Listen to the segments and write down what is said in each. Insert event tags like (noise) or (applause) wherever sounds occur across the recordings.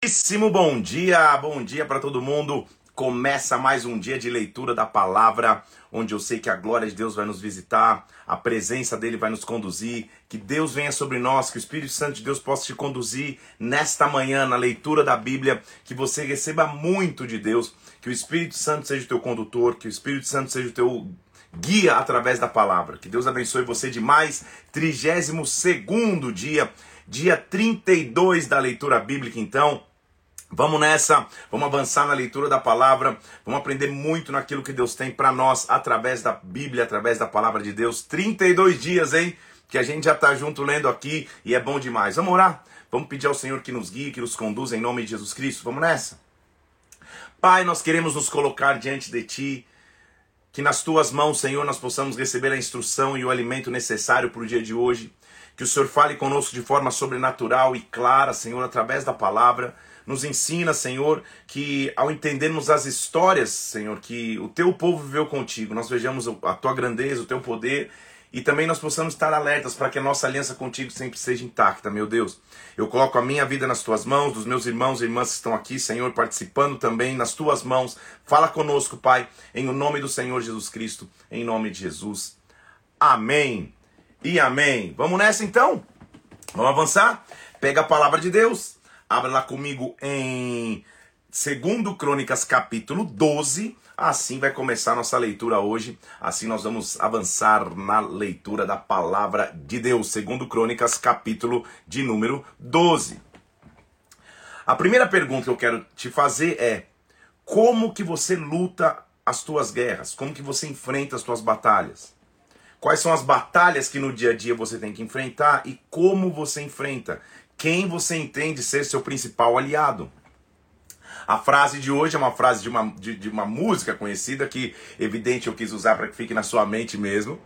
Muitíssimo bom dia, bom dia para todo mundo. Começa mais um dia de leitura da palavra, onde eu sei que a glória de Deus vai nos visitar, a presença dele vai nos conduzir, que Deus venha sobre nós, que o Espírito Santo de Deus possa te conduzir nesta manhã na leitura da Bíblia, que você receba muito de Deus, que o Espírito Santo seja o teu condutor, que o Espírito Santo seja o teu guia através da palavra. Que Deus abençoe você demais. 32 segundo dia, dia 32 da leitura bíblica, então. Vamos nessa, vamos avançar na leitura da palavra, vamos aprender muito naquilo que Deus tem para nós através da Bíblia, através da palavra de Deus. 32 dias, hein? Que a gente já está junto lendo aqui e é bom demais. Vamos orar? Vamos pedir ao Senhor que nos guie, que nos conduza em nome de Jesus Cristo. Vamos nessa? Pai, nós queremos nos colocar diante de Ti, que nas Tuas mãos, Senhor, nós possamos receber a instrução e o alimento necessário para o dia de hoje. Que o Senhor fale conosco de forma sobrenatural e clara, Senhor, através da palavra nos ensina, Senhor, que ao entendermos as histórias, Senhor, que o teu povo viveu contigo, nós vejamos a tua grandeza, o teu poder e também nós possamos estar alertas para que a nossa aliança contigo sempre seja intacta, meu Deus. Eu coloco a minha vida nas tuas mãos, dos meus irmãos e irmãs que estão aqui, Senhor, participando também nas tuas mãos. Fala conosco, Pai, em o nome do Senhor Jesus Cristo, em nome de Jesus. Amém e amém. Vamos nessa então? Vamos avançar? Pega a palavra de Deus. Abra lá comigo em 2 Crônicas, capítulo 12. Assim vai começar nossa leitura hoje. Assim nós vamos avançar na leitura da palavra de Deus. 2 Crônicas, capítulo de número 12. A primeira pergunta que eu quero te fazer é: como que você luta as tuas guerras? Como que você enfrenta as tuas batalhas? Quais são as batalhas que no dia a dia você tem que enfrentar e como você enfrenta? Quem você entende ser seu principal aliado. A frase de hoje é uma frase de uma, de, de uma música conhecida que, evidente, eu quis usar para que fique na sua mente mesmo.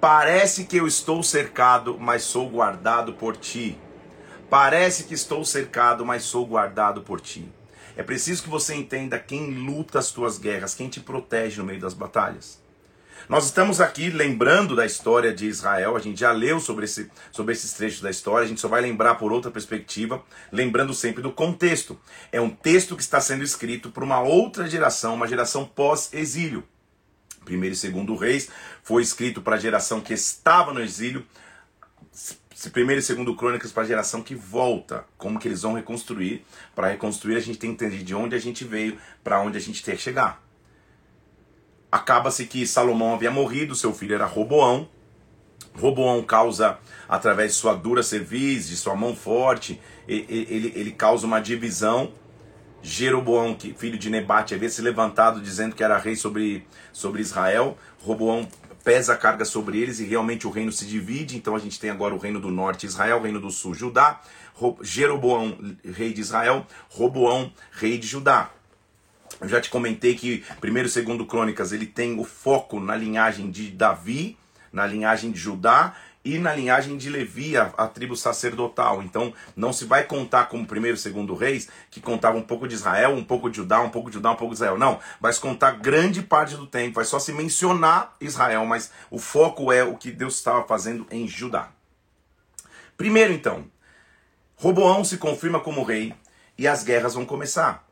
Parece que eu estou cercado, mas sou guardado por ti. Parece que estou cercado, mas sou guardado por ti. É preciso que você entenda quem luta as tuas guerras, quem te protege no meio das batalhas. Nós estamos aqui lembrando da história de Israel, a gente já leu sobre, esse, sobre esses trechos da história, a gente só vai lembrar por outra perspectiva, lembrando sempre do contexto. É um texto que está sendo escrito por uma outra geração, uma geração pós-exílio. Primeiro e segundo reis foi escrito para a geração que estava no exílio, primeiro e segundo crônicas para a geração que volta, como que eles vão reconstruir. Para reconstruir a gente tem que entender de onde a gente veio, para onde a gente quer chegar. Acaba-se que Salomão havia morrido, seu filho era Roboão. Roboão causa, através de sua dura cerviz, de sua mão forte, ele, ele, ele causa uma divisão. Jeroboão, filho de Nebate, havia se levantado dizendo que era rei sobre, sobre Israel. Roboão pesa a carga sobre eles e realmente o reino se divide. Então a gente tem agora o reino do norte, Israel, o reino do sul, Judá. Jeroboão, rei de Israel. Roboão, rei de Judá. Eu já te comentei que primeiro e segundo Crônicas ele tem o foco na linhagem de Davi, na linhagem de Judá e na linhagem de Levi, a, a, tribo sacerdotal. Então, não se vai contar como primeiro e segundo reis, que contava um pouco de Israel, um pouco de Judá, um pouco de Judá, um pouco de Israel. Não, vai se contar grande parte do tempo, vai só se mencionar Israel, mas o foco é o que Deus estava fazendo em Judá. Primeiro, então, Roboão se confirma como rei e as guerras vão começar.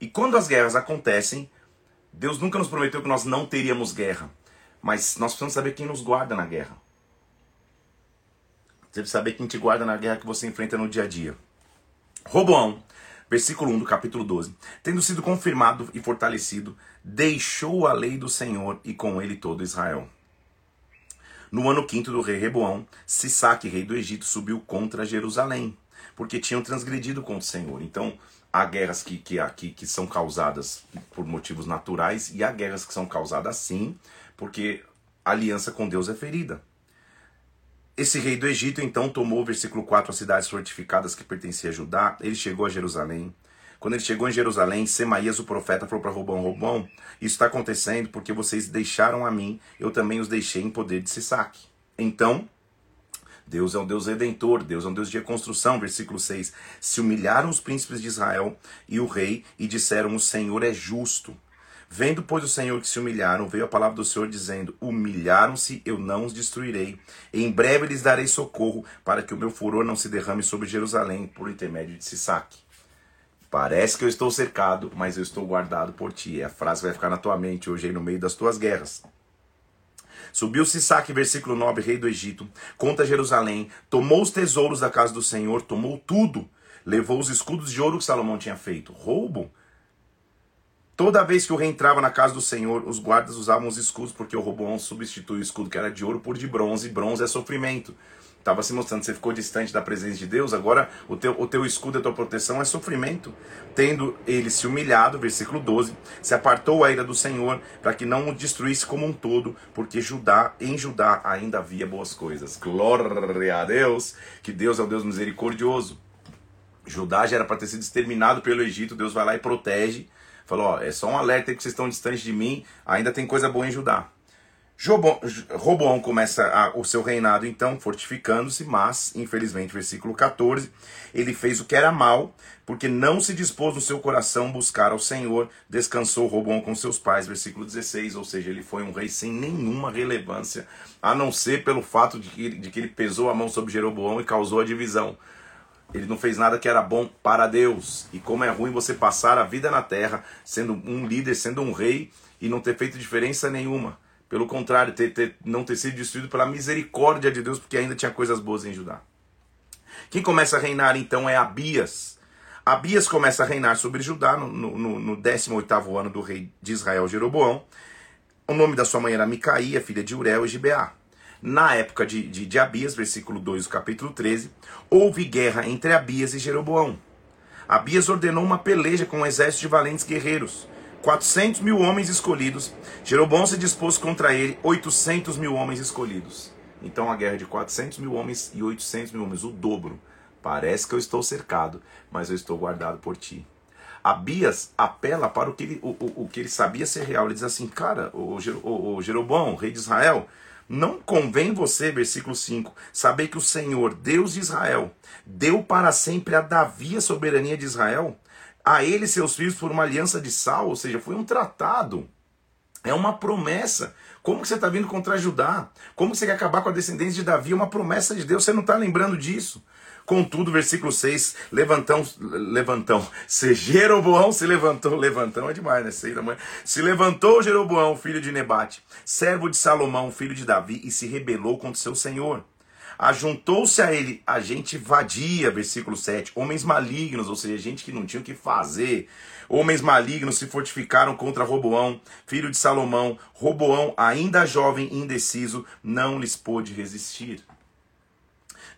E quando as guerras acontecem, Deus nunca nos prometeu que nós não teríamos guerra. Mas nós precisamos saber quem nos guarda na guerra. Você precisa saber quem te guarda na guerra que você enfrenta no dia a dia. Roboão, versículo 1 do capítulo 12. Tendo sido confirmado e fortalecido, deixou a lei do Senhor e com ele todo Israel. No ano quinto do rei Reboão, Sisaque, rei do Egito, subiu contra Jerusalém, porque tinham transgredido contra o Senhor. Então, há guerras que, que, que, que são causadas por motivos naturais e há guerras que são causadas sim, porque a aliança com Deus é ferida. Esse rei do Egito então tomou, versículo 4, as cidades fortificadas que pertenciam a Judá. Ele chegou a Jerusalém. Quando ele chegou em Jerusalém, Semaías, o profeta, falou para Robão: Robão, isso está acontecendo porque vocês deixaram a mim, eu também os deixei em poder de Sisaque. Então, Deus é um Deus redentor, Deus é um Deus de reconstrução. Versículo 6. Se humilharam os príncipes de Israel e o rei e disseram: O Senhor é justo. Vendo, pois, o Senhor que se humilharam, veio a palavra do Senhor dizendo: Humilharam-se, eu não os destruirei. Em breve lhes darei socorro, para que o meu furor não se derrame sobre Jerusalém por intermédio de Sisaque. Parece que eu estou cercado, mas eu estou guardado por ti. É a frase que vai ficar na tua mente hoje aí no meio das tuas guerras. Subiu Sisaque, versículo 9, rei do Egito, contra Jerusalém, tomou os tesouros da casa do Senhor, tomou tudo, levou os escudos de ouro que Salomão tinha feito. Roubo? Toda vez que o rei entrava na casa do Senhor, os guardas usavam os escudos, porque o Roboão substituiu o escudo que era de ouro por de bronze, e bronze é sofrimento. Estava se mostrando, você ficou distante da presença de Deus, agora o teu, o teu escudo, a tua proteção é sofrimento. Tendo ele se humilhado, versículo 12, se apartou a ira do Senhor para que não o destruísse como um todo, porque Judá, em Judá ainda havia boas coisas. Glória a Deus, que Deus é o Deus misericordioso. Judá já era para ter sido exterminado pelo Egito, Deus vai lá e protege. Falou, ó, é só um alerta aí que vocês estão distantes de mim, ainda tem coisa boa em Judá. Roboão começa a, o seu reinado, então, fortificando-se, mas, infelizmente, versículo 14, ele fez o que era mal, porque não se dispôs no seu coração buscar ao Senhor, descansou Roboão com seus pais, versículo 16, ou seja, ele foi um rei sem nenhuma relevância, a não ser pelo fato de que, de que ele pesou a mão sobre Jeroboão e causou a divisão. Ele não fez nada que era bom para Deus. E como é ruim você passar a vida na terra sendo um líder, sendo um rei e não ter feito diferença nenhuma. Pelo contrário, ter, ter, não ter sido destruído pela misericórdia de Deus, porque ainda tinha coisas boas em Judá. Quem começa a reinar então é Abias. Abias começa a reinar sobre Judá no, no, no 18 ano do rei de Israel, Jeroboão. O nome da sua mãe era Micaía, filha de Urel e Gibeá. Na época de, de, de Abias, versículo 2 do capítulo 13, houve guerra entre Abias e Jeroboão. Abias ordenou uma peleja com um exército de valentes guerreiros. 400 mil homens escolhidos. Jeroboão se dispôs contra ele 800 mil homens escolhidos. Então a guerra de 400 mil homens e 800 mil homens, o dobro. Parece que eu estou cercado, mas eu estou guardado por ti. Abias apela para o que ele, o, o, o que ele sabia ser real. Ele diz assim, cara, o, o, o Jeroboão, rei de Israel, não convém você, versículo 5, saber que o Senhor, Deus de Israel, deu para sempre a Davi a soberania de Israel? A ele e seus filhos por uma aliança de sal, ou seja, foi um tratado. É uma promessa. Como que você está vindo contra Judá? Como que você quer acabar com a descendência de Davi? É uma promessa de Deus, você não está lembrando disso. Contudo, versículo 6, levantão, levantão, se Jeroboão se levantou, levantão é demais, né? Sei da. Se levantou Jeroboão, filho de Nebate, servo de Salomão, filho de Davi, e se rebelou contra seu senhor. Ajuntou-se a ele a gente vadia, versículo 7, homens malignos, ou seja, gente que não tinha o que fazer. Homens malignos se fortificaram contra Roboão, filho de Salomão. Roboão, ainda jovem e indeciso, não lhes pôde resistir.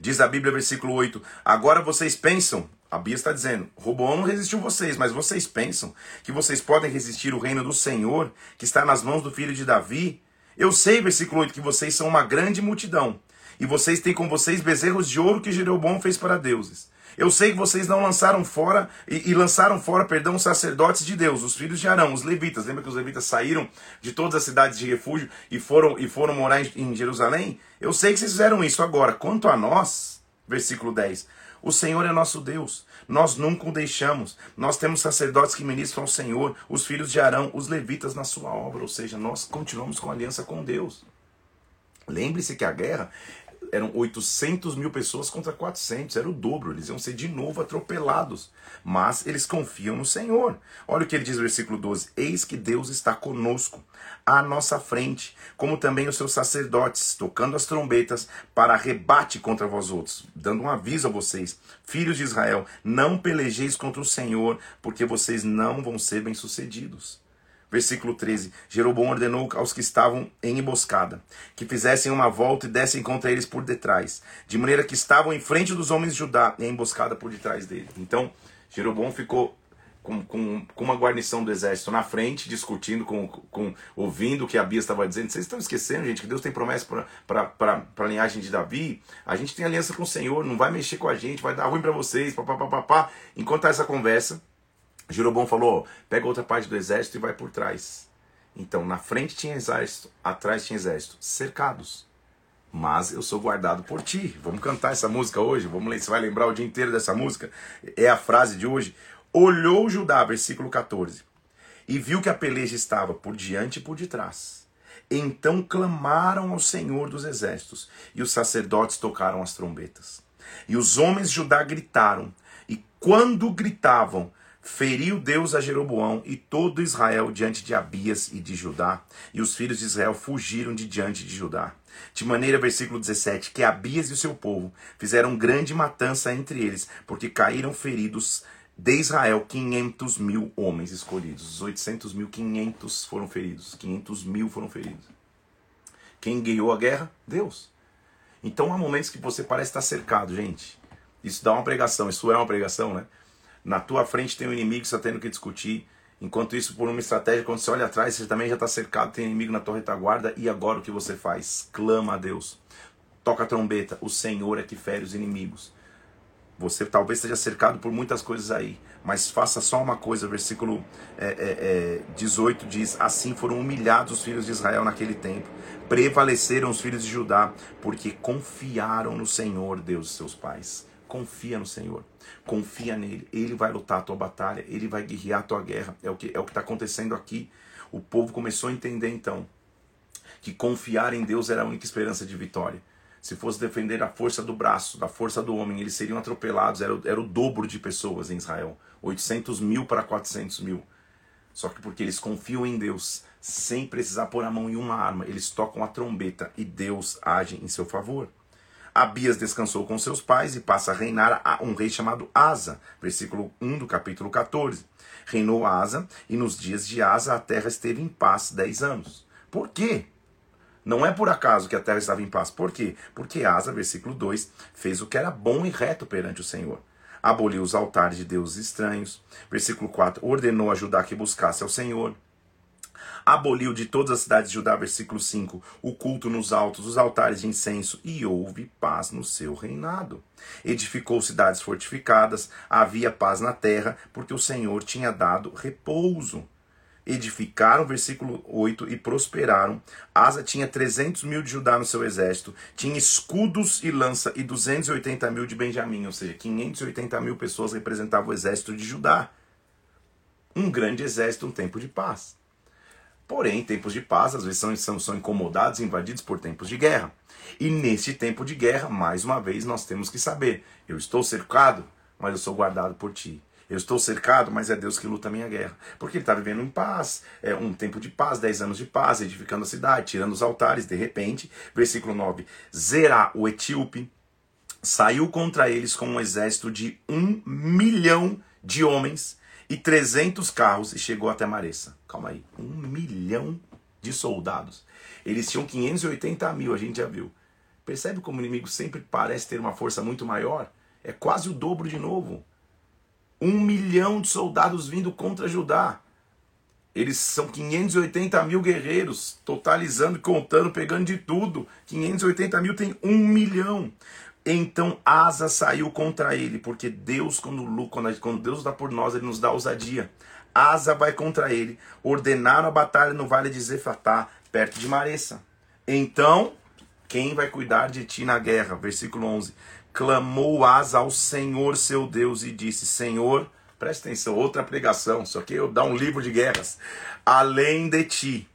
Diz a Bíblia, versículo 8: Agora vocês pensam, a Bíblia está dizendo, Roboão não resistiu vocês, mas vocês pensam que vocês podem resistir o reino do Senhor, que está nas mãos do filho de Davi? Eu sei, versículo 8, que vocês são uma grande multidão e vocês têm com vocês bezerros de ouro que Jeroboão fez para deuses. Eu sei que vocês não lançaram fora e, e, lançaram fora, perdão, os sacerdotes de Deus, os filhos de Arão, os levitas. Lembra que os levitas saíram de todas as cidades de refúgio e foram e foram morar em, em Jerusalém? Eu sei que vocês fizeram isso agora. Quanto a nós, versículo 10, o Senhor é nosso Deus. Nós nunca o deixamos. Nós temos sacerdotes que ministram ao Senhor, os filhos de Arão, os levitas na sua obra. Ou seja, nós continuamos com aliança com Deus. Lembre-se que a guerra eram 800 mil pessoas contra 400, era o dobro, eles iam ser de novo atropelados. Mas eles confiam no Senhor. Olha o que ele diz no versículo 12: Eis que Deus está conosco, à nossa frente, como também os seus sacerdotes, tocando as trombetas para rebate contra vós outros, dando um aviso a vocês, filhos de Israel: não pelejeis contra o Senhor, porque vocês não vão ser bem-sucedidos. Versículo 13: Jeroboão ordenou aos que estavam em emboscada que fizessem uma volta e dessem contra eles por detrás, de maneira que estavam em frente dos homens de Judá e a emboscada por detrás dele. Então, Jeroboão ficou com, com, com, uma guarnição do exército na frente, discutindo, com, com ouvindo o que Abias estava dizendo. Vocês estão esquecendo, gente, que Deus tem promessa para a linhagem de Davi. A gente tem aliança com o Senhor, não vai mexer com a gente, vai dar ruim para vocês. Pá, pá, pá, pá, Enquanto essa conversa, Jeroboão falou: pega outra parte do exército e vai por trás. Então, na frente tinha exército, atrás tinha exército, cercados. Mas eu sou guardado por ti. Vamos cantar essa música hoje? Vamos ler, você vai lembrar o dia inteiro dessa música? É a frase de hoje. Olhou Judá, versículo 14, e viu que a peleja estava por diante e por detrás. Então clamaram ao Senhor dos exércitos, e os sacerdotes tocaram as trombetas. E os homens de Judá gritaram, e quando gritavam, Feriu Deus a Jeroboão e todo Israel diante de Abias e de Judá, e os filhos de Israel fugiram de diante de Judá. De maneira, versículo 17, que Abias e o seu povo fizeram grande matança entre eles, porque caíram feridos de Israel 500 mil homens escolhidos. Os 800 mil, 500 foram feridos. 500 mil foram feridos. Quem ganhou a guerra? Deus. Então há momentos que você parece estar cercado, gente. Isso dá uma pregação, isso é uma pregação, né? Na tua frente tem um inimigo que você está tendo que discutir. Enquanto isso, por uma estratégia, quando você olha atrás, você também já está cercado, tem inimigo na tua retaguarda. E agora o que você faz? Clama a Deus. Toca a trombeta. O Senhor é que fere os inimigos. Você talvez esteja cercado por muitas coisas aí, mas faça só uma coisa. Versículo é, é, é, 18 diz: Assim foram humilhados os filhos de Israel naquele tempo, prevaleceram os filhos de Judá, porque confiaram no Senhor, Deus de seus pais. Confia no Senhor, confia nele, ele vai lutar a tua batalha, ele vai guerrear a tua guerra. É o que é o que está acontecendo aqui. O povo começou a entender então que confiar em Deus era a única esperança de vitória. Se fosse defender a força do braço, da força do homem, eles seriam atropelados. Era, era o dobro de pessoas em Israel: 800 mil para 400 mil. Só que porque eles confiam em Deus, sem precisar pôr a mão em uma arma, eles tocam a trombeta e Deus age em seu favor. Abias descansou com seus pais e passa a reinar a um rei chamado Asa, versículo 1 do capítulo 14. Reinou Asa, e nos dias de Asa a terra esteve em paz dez anos. Por quê? Não é por acaso que a terra estava em paz. Por quê? Porque Asa, versículo 2, fez o que era bom e reto perante o Senhor. Aboliu os altares de deuses estranhos. Versículo 4, ordenou a Judá que buscasse ao Senhor aboliu de todas as cidades de Judá, versículo 5, o culto nos altos, os altares de incenso, e houve paz no seu reinado. Edificou cidades fortificadas, havia paz na terra, porque o Senhor tinha dado repouso. Edificaram, versículo 8, e prosperaram. Asa tinha 300 mil de Judá no seu exército, tinha escudos e lança, e 280 mil de Benjamim, ou seja, 580 mil pessoas representavam o exército de Judá. Um grande exército, um tempo de paz. Porém, tempos de paz às vezes são, são, incomodados, invadidos por tempos de guerra. E nesse tempo de guerra, mais uma vez, nós temos que saber: eu estou cercado, mas eu sou guardado por ti. Eu estou cercado, mas é Deus que luta a minha guerra. Porque ele está vivendo em paz, é um tempo de paz, dez anos de paz, edificando a cidade, tirando os altares. De repente, versículo 9: Zerá, o etíope, saiu contra eles com um exército de um milhão de homens e 300 carros e chegou até Maressa. Calma aí, um milhão de soldados. Eles tinham 580 mil, a gente já viu. Percebe como o inimigo sempre parece ter uma força muito maior? É quase o dobro de novo. Um milhão de soldados vindo contra Judá. Eles são 580 mil guerreiros, totalizando, contando, pegando de tudo. 580 mil tem um milhão. Então Asa saiu contra ele, porque Deus, quando, quando Deus dá por nós, ele nos dá ousadia. Asa vai contra ele, ordenaram a batalha no vale de Zefatá, perto de Maressa. Então, quem vai cuidar de ti na guerra? Versículo 11. Clamou Asa ao Senhor seu Deus e disse: Senhor, presta atenção, outra pregação, só que eu dar um livro de guerras. Além de ti,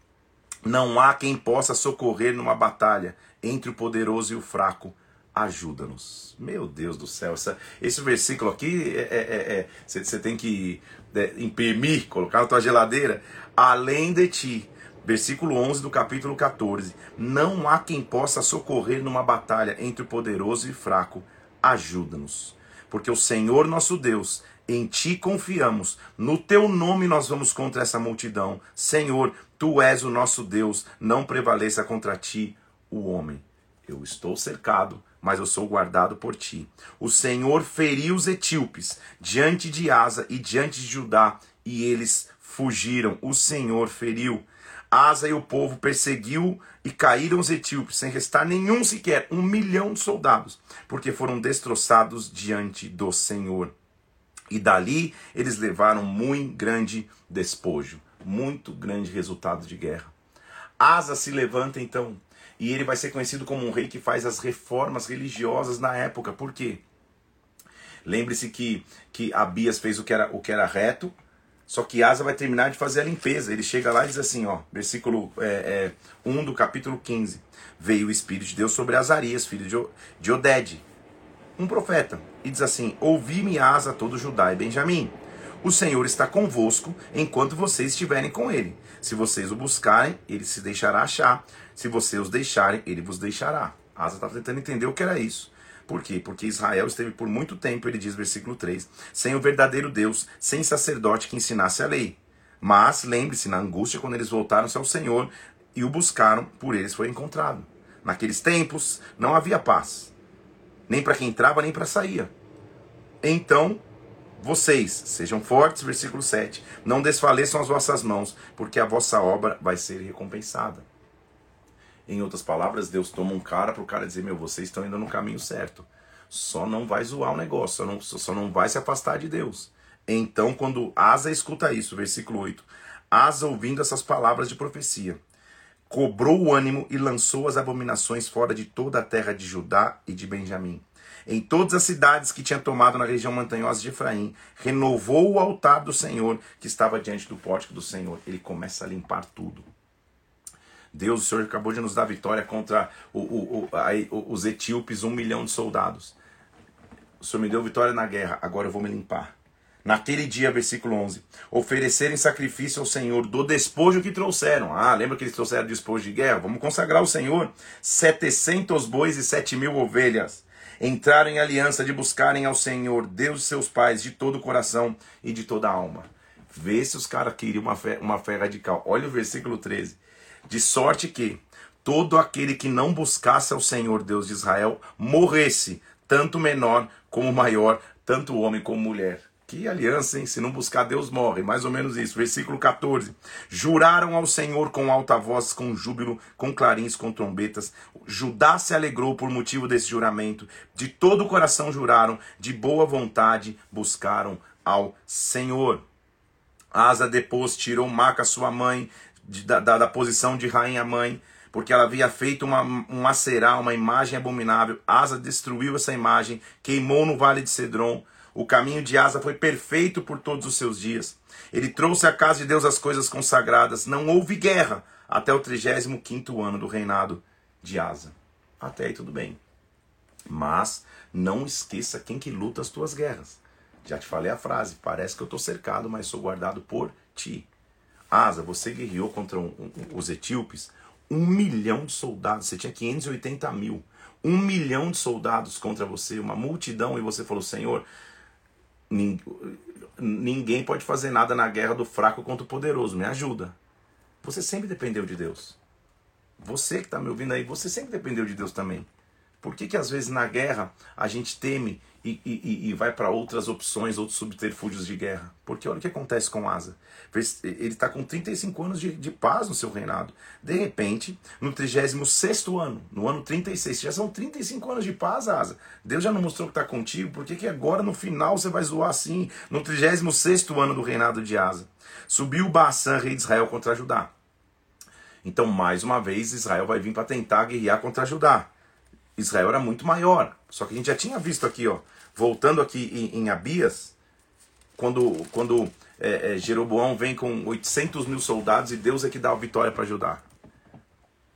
não há quem possa socorrer numa batalha entre o poderoso e o fraco ajuda-nos. Meu Deus do céu, essa, esse versículo aqui é você é, é, é tem que é, imprimir, colocar na tua geladeira. Além de ti, versículo 11 do capítulo 14: Não há quem possa socorrer numa batalha entre o poderoso e fraco. Ajuda-nos, porque o Senhor nosso Deus, em ti confiamos, no teu nome nós vamos contra essa multidão. Senhor, tu és o nosso Deus, não prevaleça contra ti o homem. Eu estou cercado, mas eu sou guardado por ti. O Senhor feriu os etíopes diante de Asa e diante de Judá, e eles fugiram. O Senhor feriu. Asa e o povo perseguiu e caíram os etíopes, sem restar nenhum sequer, um milhão de soldados, porque foram destroçados diante do Senhor. E dali eles levaram muito grande despojo, muito grande resultado de guerra. Asa se levanta então e ele vai ser conhecido como um rei que faz as reformas religiosas na época. Por quê? Lembre-se que, que Abias fez o que, era, o que era reto, só que Asa vai terminar de fazer a limpeza. Ele chega lá e diz assim, ó, versículo é, é, 1 do capítulo 15. Veio o Espírito de Deus sobre Azarias, filho de, de Oded, um profeta, e diz assim: Ouvi-me Asa todo Judá e Benjamim. O Senhor está convosco enquanto vocês estiverem com ele. Se vocês o buscarem, ele se deixará achar. Se vocês os deixarem, ele vos deixará. Asa está tentando entender o que era isso. Por quê? Porque Israel esteve por muito tempo, ele diz, versículo 3, sem o verdadeiro Deus, sem sacerdote que ensinasse a lei. Mas lembre-se, na angústia, quando eles voltaram-se ao Senhor e o buscaram, por eles foi encontrado. Naqueles tempos não havia paz, nem para quem entrava, nem para sair. Então, vocês sejam fortes, versículo 7. Não desfaleçam as vossas mãos, porque a vossa obra vai ser recompensada. Em outras palavras, Deus toma um cara para o cara dizer: Meu, vocês estão indo no caminho certo. Só não vai zoar o negócio, só não, só não vai se afastar de Deus. Então, quando Asa escuta isso, versículo 8: Asa, ouvindo essas palavras de profecia, cobrou o ânimo e lançou as abominações fora de toda a terra de Judá e de Benjamim. Em todas as cidades que tinha tomado na região montanhosa de Efraim, renovou o altar do Senhor que estava diante do pórtico do Senhor. Ele começa a limpar tudo. Deus, o Senhor acabou de nos dar vitória contra o, o, o, os etíopes, um milhão de soldados. O Senhor me deu vitória na guerra, agora eu vou me limpar. Naquele dia, versículo 11: oferecerem sacrifício ao Senhor do despojo que trouxeram. Ah, lembra que eles trouxeram despojo de guerra? Vamos consagrar ao Senhor 700 bois e 7 mil ovelhas. Entraram em aliança de buscarem ao Senhor, Deus de seus pais, de todo o coração e de toda a alma. Vê se os caras queriam uma fé, uma fé radical. Olha o versículo 13. De sorte que todo aquele que não buscasse ao Senhor Deus de Israel morresse, tanto menor como maior, tanto homem como mulher. Que aliança, hein? Se não buscar Deus morre. Mais ou menos isso. Versículo 14. Juraram ao Senhor com alta voz, com júbilo, com clarins, com trombetas. Judá se alegrou por motivo desse juramento. De todo o coração juraram, de boa vontade buscaram ao Senhor. Asa depois tirou Maca, sua mãe, de, da, da, da, posição de rainha mãe, porque ela havia feito uma, um acerá, uma imagem abominável. Asa destruiu essa imagem, queimou no vale de Cedron. O caminho de Asa foi perfeito por todos os seus dias. Ele trouxe à casa de Deus as coisas consagradas. Não houve guerra até o 35 ano do reinado de Asa. Até aí tudo bem. Mas não esqueça quem que luta as tuas guerras. Já te falei a frase, parece que eu estou cercado, mas sou guardado por ti. Asa, você guerreou contra um, um, os etíopes, um milhão de soldados, você tinha 580 mil. Um milhão de soldados contra você, uma multidão, e você falou, Senhor, ninguém pode fazer nada na guerra do fraco contra o poderoso. Me ajuda. Você sempre dependeu de Deus. Você que está me ouvindo aí, você sempre dependeu de Deus também. Por que, que às vezes na guerra a gente teme e, e, e vai para outras opções, outros subterfúgios de guerra? Porque olha o que acontece com Asa. Ele está com 35 anos de, de paz no seu reinado. De repente, no 36 ano, no ano 36, já são 35 anos de paz, Asa. Deus já não mostrou que está contigo, por que, agora no final você vai zoar assim? No 36 ano do reinado de Asa. Subiu Baasã, rei de Israel, contra Judá. Então, mais uma vez, Israel vai vir para tentar guerrear contra Judá. Israel era muito maior. Só que a gente já tinha visto aqui, ó, voltando aqui em, em Abias, quando, quando é, é, Jeroboão vem com 800 mil soldados e Deus é que dá a vitória para Judá.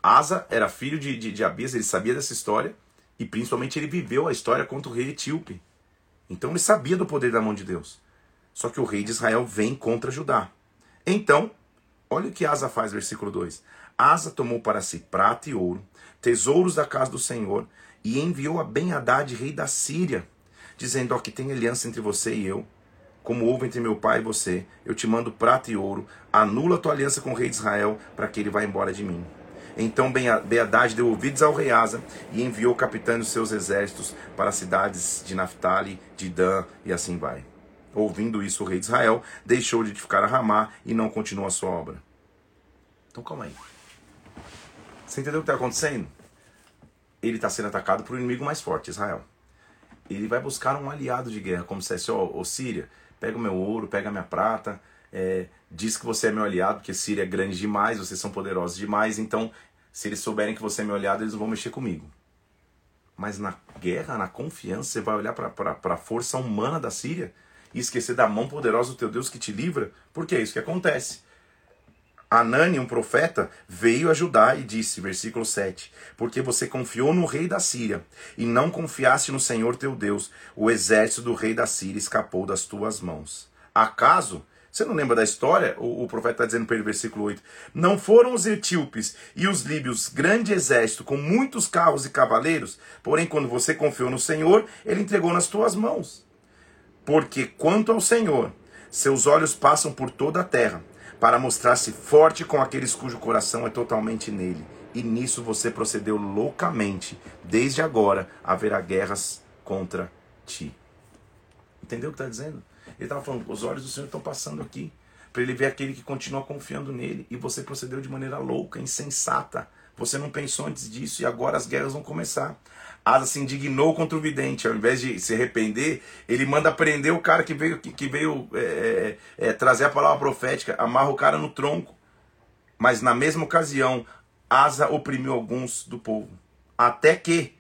Asa era filho de, de, de Abias, ele sabia dessa história e principalmente ele viveu a história contra o rei etíope. Então ele sabia do poder da mão de Deus. Só que o rei de Israel vem contra Judá. Então, olha o que Asa faz, versículo 2. Asa tomou para si prata e ouro, tesouros da casa do Senhor, e enviou a Ben-Hadad, rei da Síria, dizendo: Ó, que tem aliança entre você e eu, como houve entre meu pai e você. Eu te mando prata e ouro, anula tua aliança com o rei de Israel, para que ele vá embora de mim. Então Ben-Hadad deu ouvidos ao rei Asa e enviou capitães dos seus exércitos para as cidades de Naphtali, de Dan e assim vai. Ouvindo isso, o rei de Israel deixou de edificar a Ramá e não continuou a sua obra. Então calma aí. Você entendeu o que está acontecendo? Ele está sendo atacado por um inimigo mais forte, Israel. Ele vai buscar um aliado de guerra, como se fosse, ó, oh, Síria, pega o meu ouro, pega a minha prata, é, diz que você é meu aliado, porque Síria é grande demais, vocês são poderosos demais, então se eles souberem que você é meu aliado, eles não vão mexer comigo. Mas na guerra, na confiança, você vai olhar para a força humana da Síria e esquecer da mão poderosa do teu Deus que te livra? Porque é isso que acontece. Anani, um profeta, veio ajudar e disse, versículo 7, porque você confiou no rei da Síria e não confiaste no Senhor teu Deus, o exército do rei da Síria escapou das tuas mãos. acaso você não lembra da história? O, o profeta está dizendo para ele, versículo 8: Não foram os etíopes e os líbios grande exército com muitos carros e cavaleiros, porém, quando você confiou no Senhor, ele entregou nas tuas mãos. Porque quanto ao Senhor, seus olhos passam por toda a terra, para mostrar-se forte com aqueles cujo coração é totalmente nele. E nisso você procedeu loucamente. Desde agora haverá guerras contra ti. Entendeu o que está dizendo? Ele estava falando, os olhos do Senhor estão passando aqui, para ele ver aquele que continua confiando nele, e você procedeu de maneira louca, insensata. Você não pensou antes disso, e agora as guerras vão começar. Asa se indignou contra o vidente, ao invés de se arrepender, ele manda prender o cara que veio, que, que veio é, é, é, trazer a palavra profética, amarra o cara no tronco. Mas na mesma ocasião, Asa oprimiu alguns do povo. Até que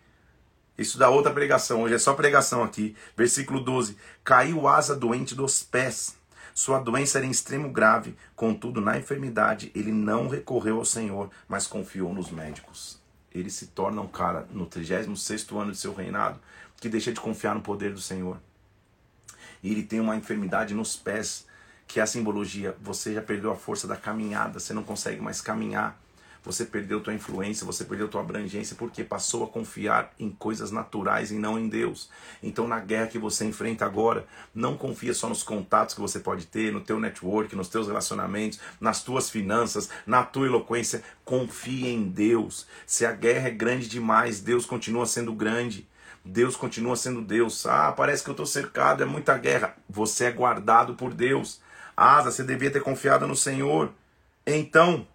isso dá outra pregação, hoje é só pregação aqui. Versículo 12: Caiu asa doente dos pés. Sua doença era em extremo grave, contudo, na enfermidade, ele não recorreu ao Senhor, mas confiou nos médicos. Ele se torna um cara no 36 ano de seu reinado que deixa de confiar no poder do Senhor. E ele tem uma enfermidade nos pés, que é a simbologia. Você já perdeu a força da caminhada, você não consegue mais caminhar você perdeu tua influência, você perdeu tua abrangência, porque passou a confiar em coisas naturais e não em Deus. Então, na guerra que você enfrenta agora, não confia só nos contatos que você pode ter, no teu network, nos teus relacionamentos, nas tuas finanças, na tua eloquência. Confie em Deus. Se a guerra é grande demais, Deus continua sendo grande. Deus continua sendo Deus. Ah, parece que eu estou cercado, é muita guerra. Você é guardado por Deus. Asa, você devia ter confiado no Senhor. Então,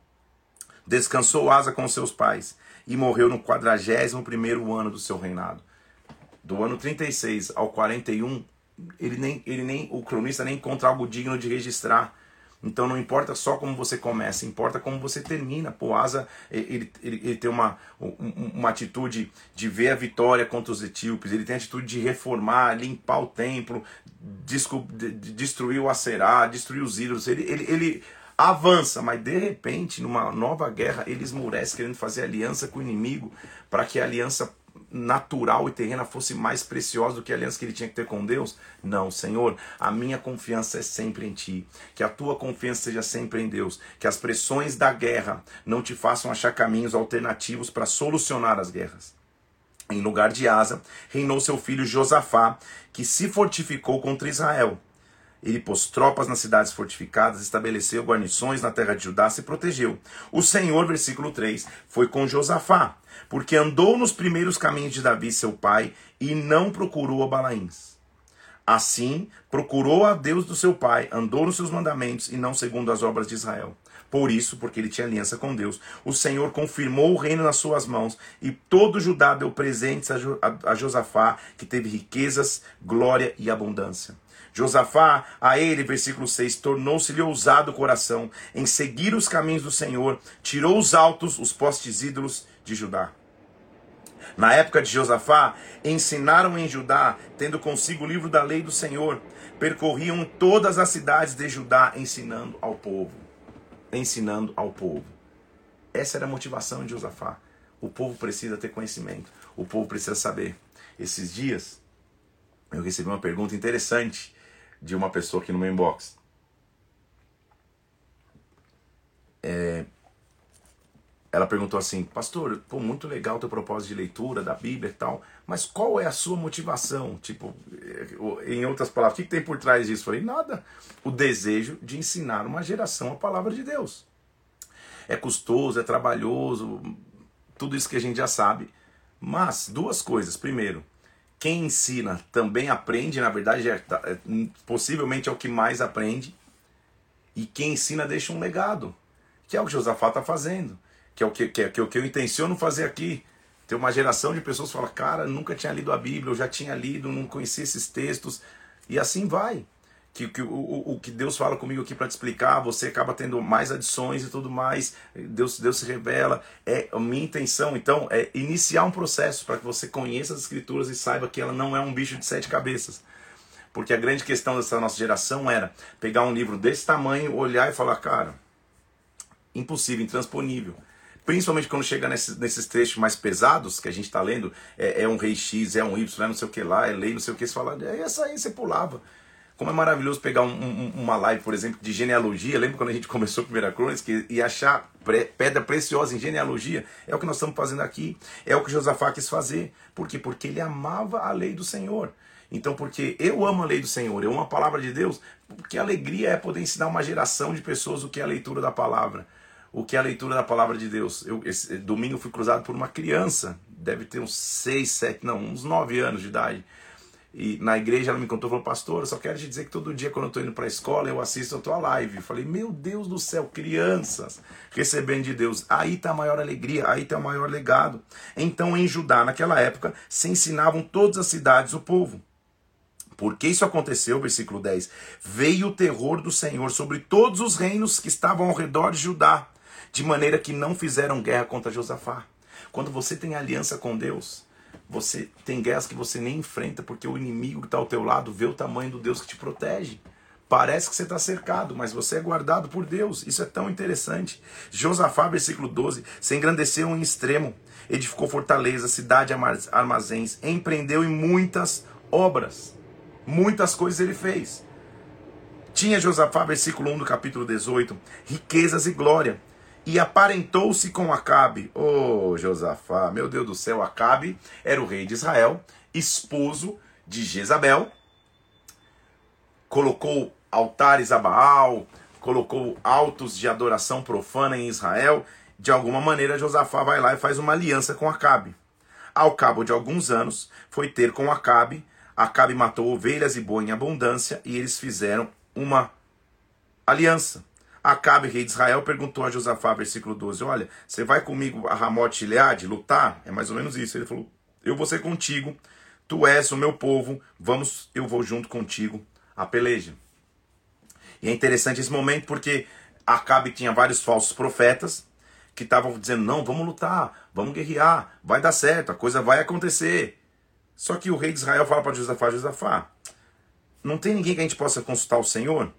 Descansou Asa com seus pais e morreu no 41 ano do seu reinado. Do ano 36 ao 41, ele nem, ele nem, o cronista nem encontra algo digno de registrar. Então não importa só como você começa, importa como você termina. Pô, Asa, ele, ele, ele tem uma, uma atitude de ver a vitória contra os etíopes, ele tem a atitude de reformar, limpar o templo, destruir o Acerá, destruir os ídolos. Ele, ele, ele avança, mas de repente, numa nova guerra, ele esmurece querendo fazer aliança com o inimigo para que a aliança natural e terrena fosse mais preciosa do que a aliança que ele tinha que ter com Deus? Não, Senhor, a minha confiança é sempre em Ti. Que a tua confiança seja sempre em Deus. Que as pressões da guerra não te façam achar caminhos alternativos para solucionar as guerras. Em lugar de Asa, reinou seu filho Josafá, que se fortificou contra Israel. Ele pôs tropas nas cidades fortificadas, estabeleceu guarnições na terra de Judá, se protegeu. O Senhor, versículo 3, foi com Josafá, porque andou nos primeiros caminhos de Davi, seu pai, e não procurou a Balaíns. Assim, procurou a Deus do seu pai, andou nos seus mandamentos e não segundo as obras de Israel. Por isso, porque ele tinha aliança com Deus, o Senhor confirmou o reino nas suas mãos e todo Judá deu presentes a Josafá, que teve riquezas, glória e abundância. Josafá, a ele, versículo 6, tornou-se-lhe ousado o coração em seguir os caminhos do Senhor, tirou os altos, os postes ídolos de Judá. Na época de Josafá, ensinaram em Judá, tendo consigo o livro da lei do Senhor, percorriam todas as cidades de Judá, ensinando ao povo. Ensinando ao povo. Essa era a motivação de Josafá. O povo precisa ter conhecimento. O povo precisa saber. Esses dias, eu recebi uma pergunta interessante de uma pessoa aqui no meu inbox. É, ela perguntou assim, pastor, pô, muito legal teu propósito de leitura da Bíblia e tal, mas qual é a sua motivação? Tipo, é, em outras palavras, o que, tem por trás disso? Eu falei, nada. O desejo de ensinar uma geração a palavra de Deus. É custoso, é trabalhoso, tudo isso que a gente já sabe. Mas, duas coisas. Primeiro, quem ensina também aprende, na verdade, é, tá, é, possivelmente é o que mais aprende. E quem ensina deixa um legado, que é o que Josafá está fazendo, que é o que, que, é, que, é o que eu intenciono fazer aqui. Tem uma geração de pessoas que fala, cara, nunca tinha lido a Bíblia, eu já tinha lido, não conhecia esses textos, e assim vai que, que o, o que Deus fala comigo aqui para te explicar, você acaba tendo mais adições e tudo mais, Deus, Deus se revela. É a minha intenção, então, é iniciar um processo para que você conheça as Escrituras e saiba que ela não é um bicho de sete cabeças. Porque a grande questão dessa nossa geração era pegar um livro desse tamanho, olhar e falar, cara, impossível, intransponível. Principalmente quando chega nesses, nesses trechos mais pesados que a gente está lendo, é, é, um rei X, é um Y, é não sei o que lá, é lei, não sei o que, você fala, é essa aí você pulava. Como é maravilhoso pegar um, um, uma live, por exemplo, de genealogia. Lembra quando a gente (laughs) começou a Primeira Crônica e achar pedra preciosa em genealogia? É o que nós estamos fazendo aqui. É o que Josafá quis fazer. Por quê? Porque ele amava a lei do Senhor. Então, porque eu amo a lei do Senhor, eu amo a palavra de Deus, porque alegria é poder ensinar uma geração de pessoas o que é a leitura da palavra. O que é a leitura da palavra de Deus. Eu, esse domingo fui cruzado por uma criança, deve ter uns 6, 7, não, uns 9 anos de idade. E na igreja ela me contou, falou, pastor, eu só quero te dizer que todo dia quando eu estou indo para a escola eu assisto a tua live. Eu falei, meu Deus do céu, crianças recebendo de Deus. Aí está a maior alegria, aí está o maior legado. Então em Judá, naquela época, se ensinavam todas as cidades o povo. Por que isso aconteceu? Versículo 10. Veio o terror do Senhor sobre todos os reinos que estavam ao redor de Judá, de maneira que não fizeram guerra contra Josafá. Quando você tem aliança com Deus, você tem guerras que você nem enfrenta porque o inimigo que está ao teu lado vê o tamanho do Deus que te protege. Parece que você está cercado, mas você é guardado por Deus. Isso é tão interessante. Josafá, versículo 12, se engrandeceu em extremo, edificou fortaleza, cidade, armazéns, empreendeu em muitas obras. Muitas coisas ele fez. Tinha Josafá, versículo 1 do capítulo 18, riquezas e glória e aparentou-se com Acabe. Oh, Josafá, meu Deus do céu, Acabe era o rei de Israel, esposo de Jezabel, colocou altares a Baal, colocou altos de adoração profana em Israel. De alguma maneira, Josafá vai lá e faz uma aliança com Acabe. Ao cabo de alguns anos, foi ter com Acabe. Acabe matou ovelhas e boi em abundância e eles fizeram uma aliança. Acabe, rei de Israel, perguntou a Josafá, versículo 12: Olha, você vai comigo a Ramote Gileade lutar? É mais ou menos isso. Ele falou: Eu vou ser contigo, tu és o meu povo, vamos, eu vou junto contigo a peleja. E é interessante esse momento porque Acabe tinha vários falsos profetas que estavam dizendo: Não, vamos lutar, vamos guerrear, vai dar certo, a coisa vai acontecer. Só que o rei de Israel fala para Josafá: Josafá, não tem ninguém que a gente possa consultar o Senhor?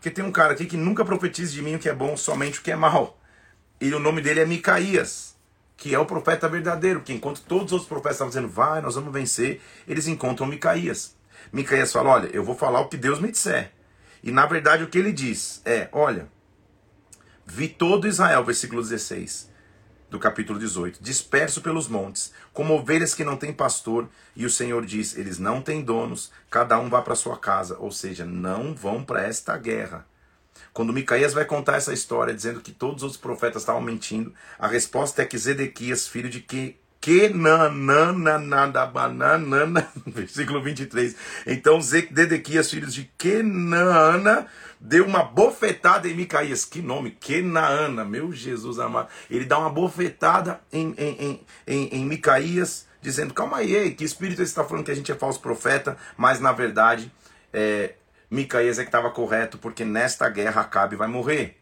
Porque tem um cara aqui que nunca profetiza de mim o que é bom, somente o que é mal. E o nome dele é Micaías, que é o profeta verdadeiro, que enquanto todos os outros profetas estavam dizendo, vai, nós vamos vencer, eles encontram Micaías. Micaías fala, olha, eu vou falar o que Deus me disser. E na verdade o que ele diz é, olha, vi todo Israel, versículo 16, do capítulo 18, disperso pelos montes, como ovelhas que não têm pastor, e o Senhor diz: eles não têm donos, cada um vá para sua casa, ou seja, não vão para esta guerra. Quando Micaías vai contar essa história, dizendo que todos os profetas estavam mentindo, a resposta é que Zedequias, filho de que Kenanana, (laughs) versículo 23. Então Zedequias, filho de Kenana, deu uma bofetada em Micaías. Que nome? Kenaana, meu Jesus amado. Ele dá uma bofetada em, em, em, em, em Micaías, dizendo: Calma aí, que espírito está falando que a gente é falso profeta, mas na verdade, é, Micaías é que estava correto, porque nesta guerra Acabe vai morrer.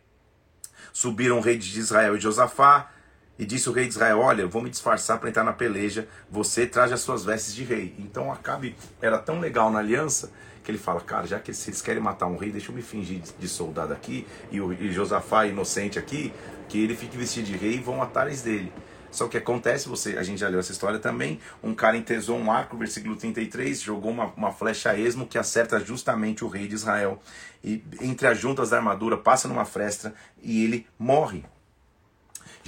Subiram o rei de Israel e Josafá, e disse o rei de Israel: Olha, eu vou me disfarçar para entrar na peleja, você traz as suas vestes de rei. Então Acabe era tão legal na aliança que ele fala, cara, já que eles querem matar um rei, deixa eu me fingir de soldado aqui, e o e Josafá inocente aqui, que ele fique vestido de rei e vão atrás dele. Só que acontece, você, a gente já leu essa história também, um cara entesou um arco, versículo 33, jogou uma, uma flecha a esmo que acerta justamente o rei de Israel. E entre as juntas da armadura passa numa fresta e ele morre.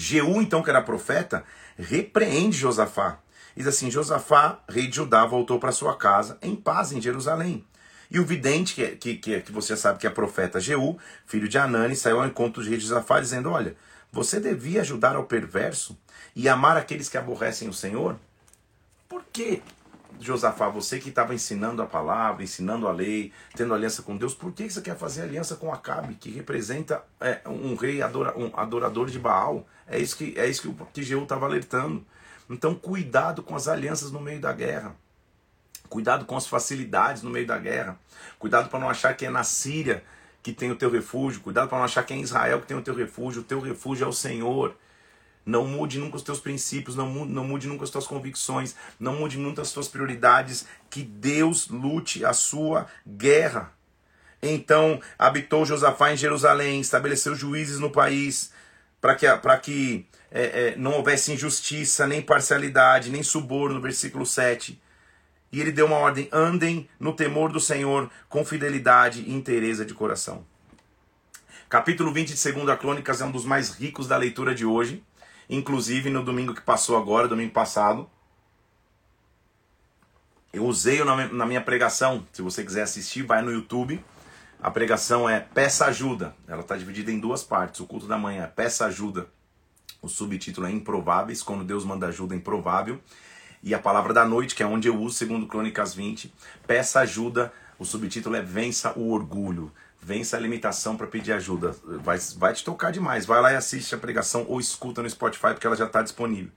Jeú, então, que era profeta, repreende Josafá. Diz assim: Josafá, rei de Judá, voltou para sua casa em paz em Jerusalém. E o vidente, que, que, que, que você sabe que é profeta Jeú, filho de Anani, saiu ao encontro do rei de Josafá, dizendo: Olha, você devia ajudar ao perverso e amar aqueles que aborrecem o Senhor? Por que, Josafá, você que estava ensinando a palavra, ensinando a lei, tendo aliança com Deus, por que você quer fazer aliança com Acabe, que representa é, um rei adora, um adorador de Baal? É isso que, é isso que, que Jeú estava alertando. Então, cuidado com as alianças no meio da guerra. Cuidado com as facilidades no meio da guerra. Cuidado para não achar que é na Síria que tem o teu refúgio. Cuidado para não achar que é em Israel que tem o teu refúgio. O teu refúgio é o Senhor. Não mude nunca os teus princípios, não mude, não mude nunca as tuas convicções, não mude nunca as tuas prioridades. Que Deus lute a sua guerra. Então habitou Josafá em Jerusalém, estabeleceu juízes no país, para que, que é, é, não houvesse injustiça, nem parcialidade, nem suborno, versículo 7 E ele deu uma ordem: andem no temor do Senhor com fidelidade e inteireza de coração. Capítulo 20 de 2 Crônicas é um dos mais ricos da leitura de hoje. Inclusive no domingo que passou agora, domingo passado. Eu usei na minha pregação. Se você quiser assistir, vai no YouTube. A pregação é Peça Ajuda. Ela está dividida em duas partes. O culto da manhã é Peça Ajuda. O subtítulo é Improváveis, quando Deus manda ajuda, improvável. E a palavra da noite, que é onde eu uso, segundo Crônicas 20, Peça Ajuda. O subtítulo é Vença o Orgulho. Vença a limitação para pedir ajuda. Vai, vai te tocar demais. Vai lá e assiste a pregação ou escuta no Spotify, porque ela já está disponível.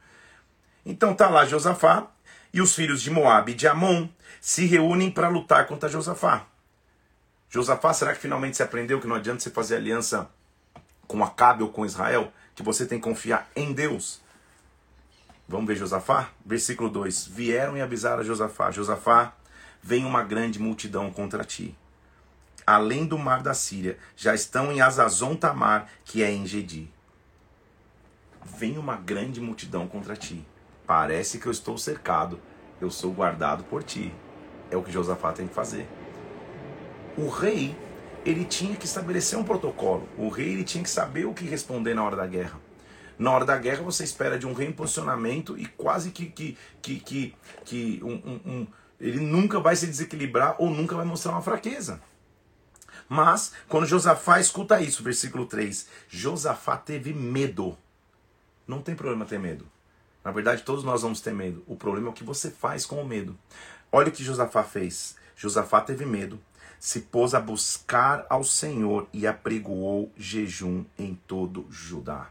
Então tá lá Josafá e os filhos de Moab e de Amon se reúnem para lutar contra Josafá. Josafá, será que finalmente você aprendeu que não adianta você fazer aliança com Acabe ou com Israel? Que você tem que confiar em Deus? Vamos ver Josafá? Versículo 2: Vieram e avisaram a Josafá: Josafá, vem uma grande multidão contra ti. Além do mar da Síria, já estão em Azazon Tamar, que é em Gedi. Vem uma grande multidão contra ti. Parece que eu estou cercado, eu sou guardado por ti. É o que Josafá tem que fazer o rei ele tinha que estabelecer um protocolo. O rei ele tinha que saber o que responder na hora da guerra. Na hora da guerra você espera de um rei posicionamento e quase que que que que, que um, um, um, ele nunca vai se desequilibrar ou nunca vai mostrar uma fraqueza. Mas quando Josafá escuta isso, versículo 3, Josafá teve medo. Não tem problema ter medo. Na verdade, todos nós vamos ter medo. O problema é o que você faz com o medo. Olha o que Josafá fez. Josafá teve medo se pôs a buscar ao Senhor e apregoou jejum em todo Judá.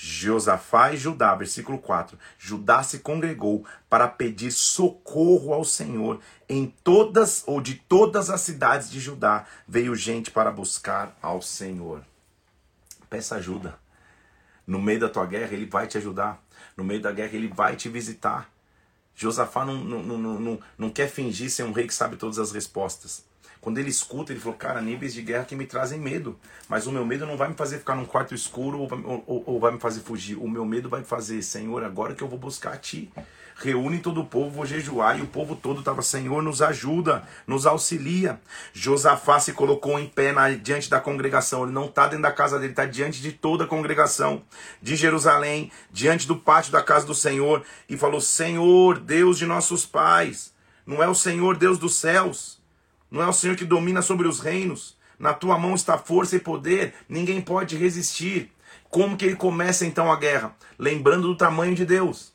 Josafá e Judá, versículo 4. Judá se congregou para pedir socorro ao Senhor. Em todas ou de todas as cidades de Judá veio gente para buscar ao Senhor. Peça ajuda. No meio da tua guerra, ele vai te ajudar. No meio da guerra, ele vai te visitar. Josafá não, não, não, não, não quer fingir ser um rei que sabe todas as respostas. Quando ele escuta, ele falou, cara, níveis de guerra que me trazem medo. Mas o meu medo não vai me fazer ficar num quarto escuro ou, ou, ou vai me fazer fugir. O meu medo vai fazer, Senhor, agora que eu vou buscar a Ti. Reúne todo o povo, vou jejuar. E o povo todo estava, Senhor, nos ajuda, nos auxilia. Josafá se colocou em pé na, diante da congregação. Ele não está dentro da casa dele, está diante de toda a congregação de Jerusalém, diante do pátio da casa do Senhor. E falou: Senhor, Deus de nossos pais, não é o Senhor Deus dos céus não é o Senhor que domina sobre os reinos? Na tua mão está força e poder, ninguém pode resistir. Como que ele começa então a guerra? Lembrando do tamanho de Deus.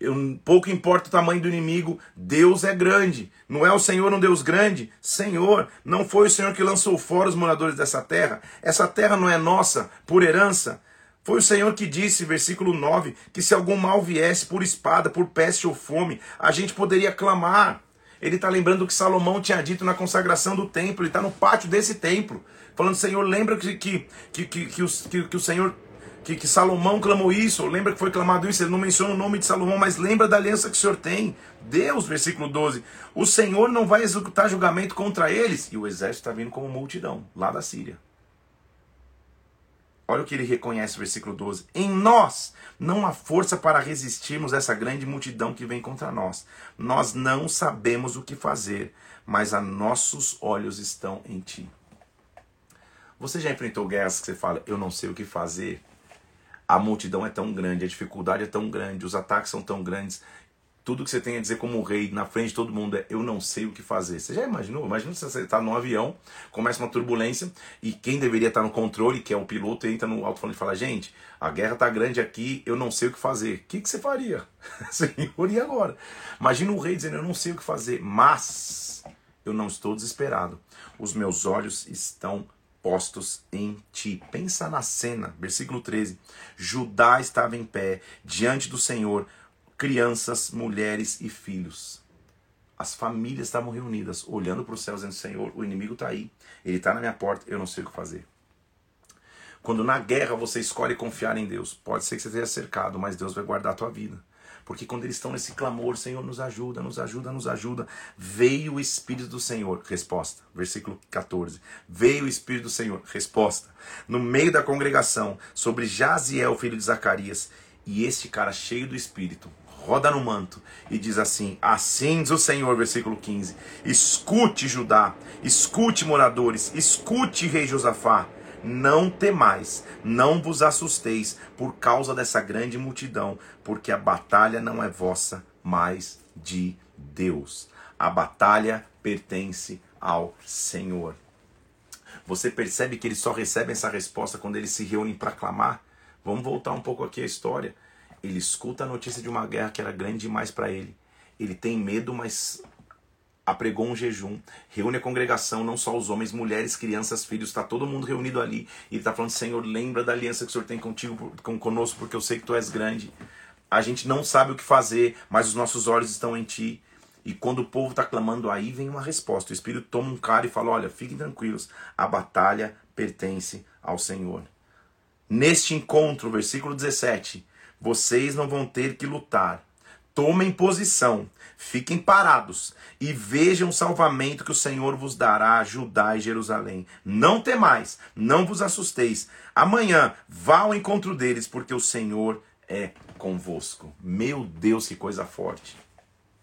Eu, pouco importa o tamanho do inimigo, Deus é grande. Não é o Senhor um Deus grande? Senhor, não foi o Senhor que lançou fora os moradores dessa terra? Essa terra não é nossa por herança? Foi o Senhor que disse, versículo 9, que se algum mal viesse por espada, por peste ou fome, a gente poderia clamar. Ele está lembrando o que Salomão tinha dito na consagração do templo. Ele está no pátio desse templo. Falando, Senhor, lembra que, que, que, que, que, o, que, que o Senhor que, que, Salomão clamou isso, lembra que foi clamado isso, ele não menciona o nome de Salomão, mas lembra da aliança que o Senhor tem. Deus, versículo 12, o Senhor não vai executar julgamento contra eles, e o exército está vindo como multidão, lá da Síria. Olha o que ele reconhece, versículo 12. Em nós não há força para resistirmos essa grande multidão que vem contra nós. Nós não sabemos o que fazer, mas a nossos olhos estão em ti. Você já enfrentou guerras que você fala, eu não sei o que fazer? A multidão é tão grande, a dificuldade é tão grande, os ataques são tão grandes tudo que você tem a dizer como rei na frente de todo mundo é eu não sei o que fazer. Você já imaginou? Imagina se você está num avião, começa uma turbulência e quem deveria estar no controle, que é o piloto, entra no alto-falante e fala: Gente, a guerra está grande aqui, eu não sei o que fazer. O que, que você faria? (laughs) Senhor, e agora? Imagina o rei dizendo: Eu não sei o que fazer, mas eu não estou desesperado. Os meus olhos estão postos em ti. Pensa na cena, versículo 13. Judá estava em pé diante do Senhor crianças, mulheres e filhos. As famílias estavam reunidas, olhando para os céus, dizendo: Senhor, o inimigo está aí, ele está na minha porta, eu não sei o que fazer. Quando na guerra você escolhe confiar em Deus, pode ser que você esteja cercado, mas Deus vai guardar a tua vida. Porque quando eles estão nesse clamor, Senhor, nos ajuda, nos ajuda, nos ajuda. Veio o Espírito do Senhor. Resposta. Versículo 14. Veio o Espírito do Senhor. Resposta. No meio da congregação, sobre Jaziel, filho de Zacarias. E este cara cheio do Espírito roda no manto e diz assim: Assim diz o Senhor, versículo 15: Escute, Judá, escute, moradores, escute, rei Josafá. Não temais, não vos assusteis por causa dessa grande multidão, porque a batalha não é vossa, mas de Deus. A batalha pertence ao Senhor. Você percebe que eles só recebem essa resposta quando eles se reúnem para clamar? Vamos voltar um pouco aqui à história. Ele escuta a notícia de uma guerra que era grande demais para ele. Ele tem medo, mas apregou um jejum, reúne a congregação, não só os homens, mulheres, crianças, filhos, está todo mundo reunido ali. E está falando, Senhor, lembra da aliança que o Senhor tem contigo, com, conosco, porque eu sei que tu és grande. A gente não sabe o que fazer, mas os nossos olhos estão em ti. E quando o povo está clamando aí, vem uma resposta. O Espírito toma um cara e fala: Olha, fiquem tranquilos, a batalha pertence ao Senhor. Neste encontro, versículo 17, vocês não vão ter que lutar. Tomem posição, fiquem parados e vejam o salvamento que o Senhor vos dará a Judá e Jerusalém. Não temais, não vos assusteis. Amanhã vá ao encontro deles, porque o Senhor é convosco. Meu Deus, que coisa forte.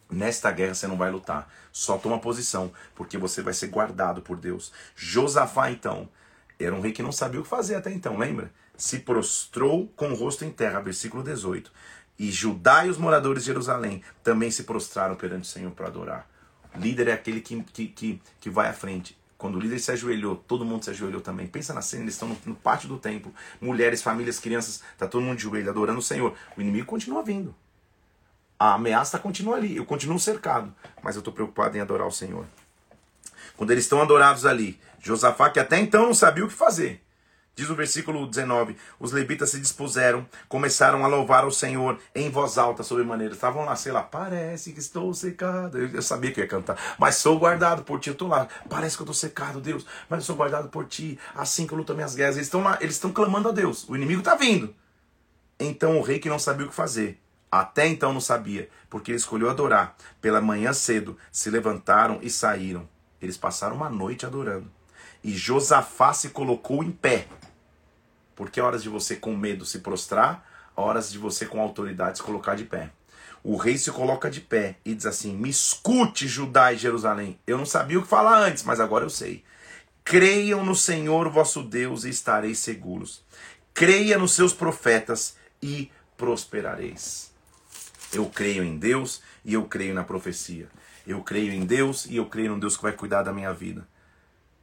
Nesta guerra você não vai lutar, só toma posição, porque você vai ser guardado por Deus. Josafá, então, era um rei que não sabia o que fazer até então, lembra? Se prostrou com o rosto em terra, versículo 18. E Judá e os moradores de Jerusalém também se prostraram perante o Senhor para adorar. O líder é aquele que, que, que, que vai à frente. Quando o líder se ajoelhou, todo mundo se ajoelhou também. Pensa na cena, eles estão no, no pátio do templo. Mulheres, famílias, crianças, está todo mundo de joelho, adorando o Senhor. O inimigo continua vindo. A ameaça continua ali, eu continuo cercado, mas eu estou preocupado em adorar o Senhor. Quando eles estão adorados ali, Josafá, que até então não sabia o que fazer, diz o versículo 19: os levitas se dispuseram, começaram a louvar ao Senhor em voz alta, sobre maneira. Estavam lá, sei lá, parece que estou secado. Eu, eu, sabia que ia cantar, mas sou guardado por ti. Eu estou lá, parece que eu estou secado, Deus, mas eu sou guardado por ti. Assim que eu luto minhas guerras. Eles estão lá, eles estão clamando a Deus. O inimigo está vindo. Então o rei que não sabia o que fazer até então não sabia, porque ele escolheu adorar. Pela manhã cedo se levantaram e saíram. Eles passaram uma noite adorando. E Josafá se colocou em pé. Porque é horas de você com medo se prostrar, horas de você com autoridade se colocar de pé. O rei se coloca de pé e diz assim: Me escute, Judá e Jerusalém. Eu não sabia o que falar antes, mas agora eu sei. Creiam no Senhor vosso Deus e estareis seguros. Creia nos seus profetas e prosperareis. Eu creio em Deus e eu creio na profecia. Eu creio em Deus e eu creio no Deus que vai cuidar da minha vida.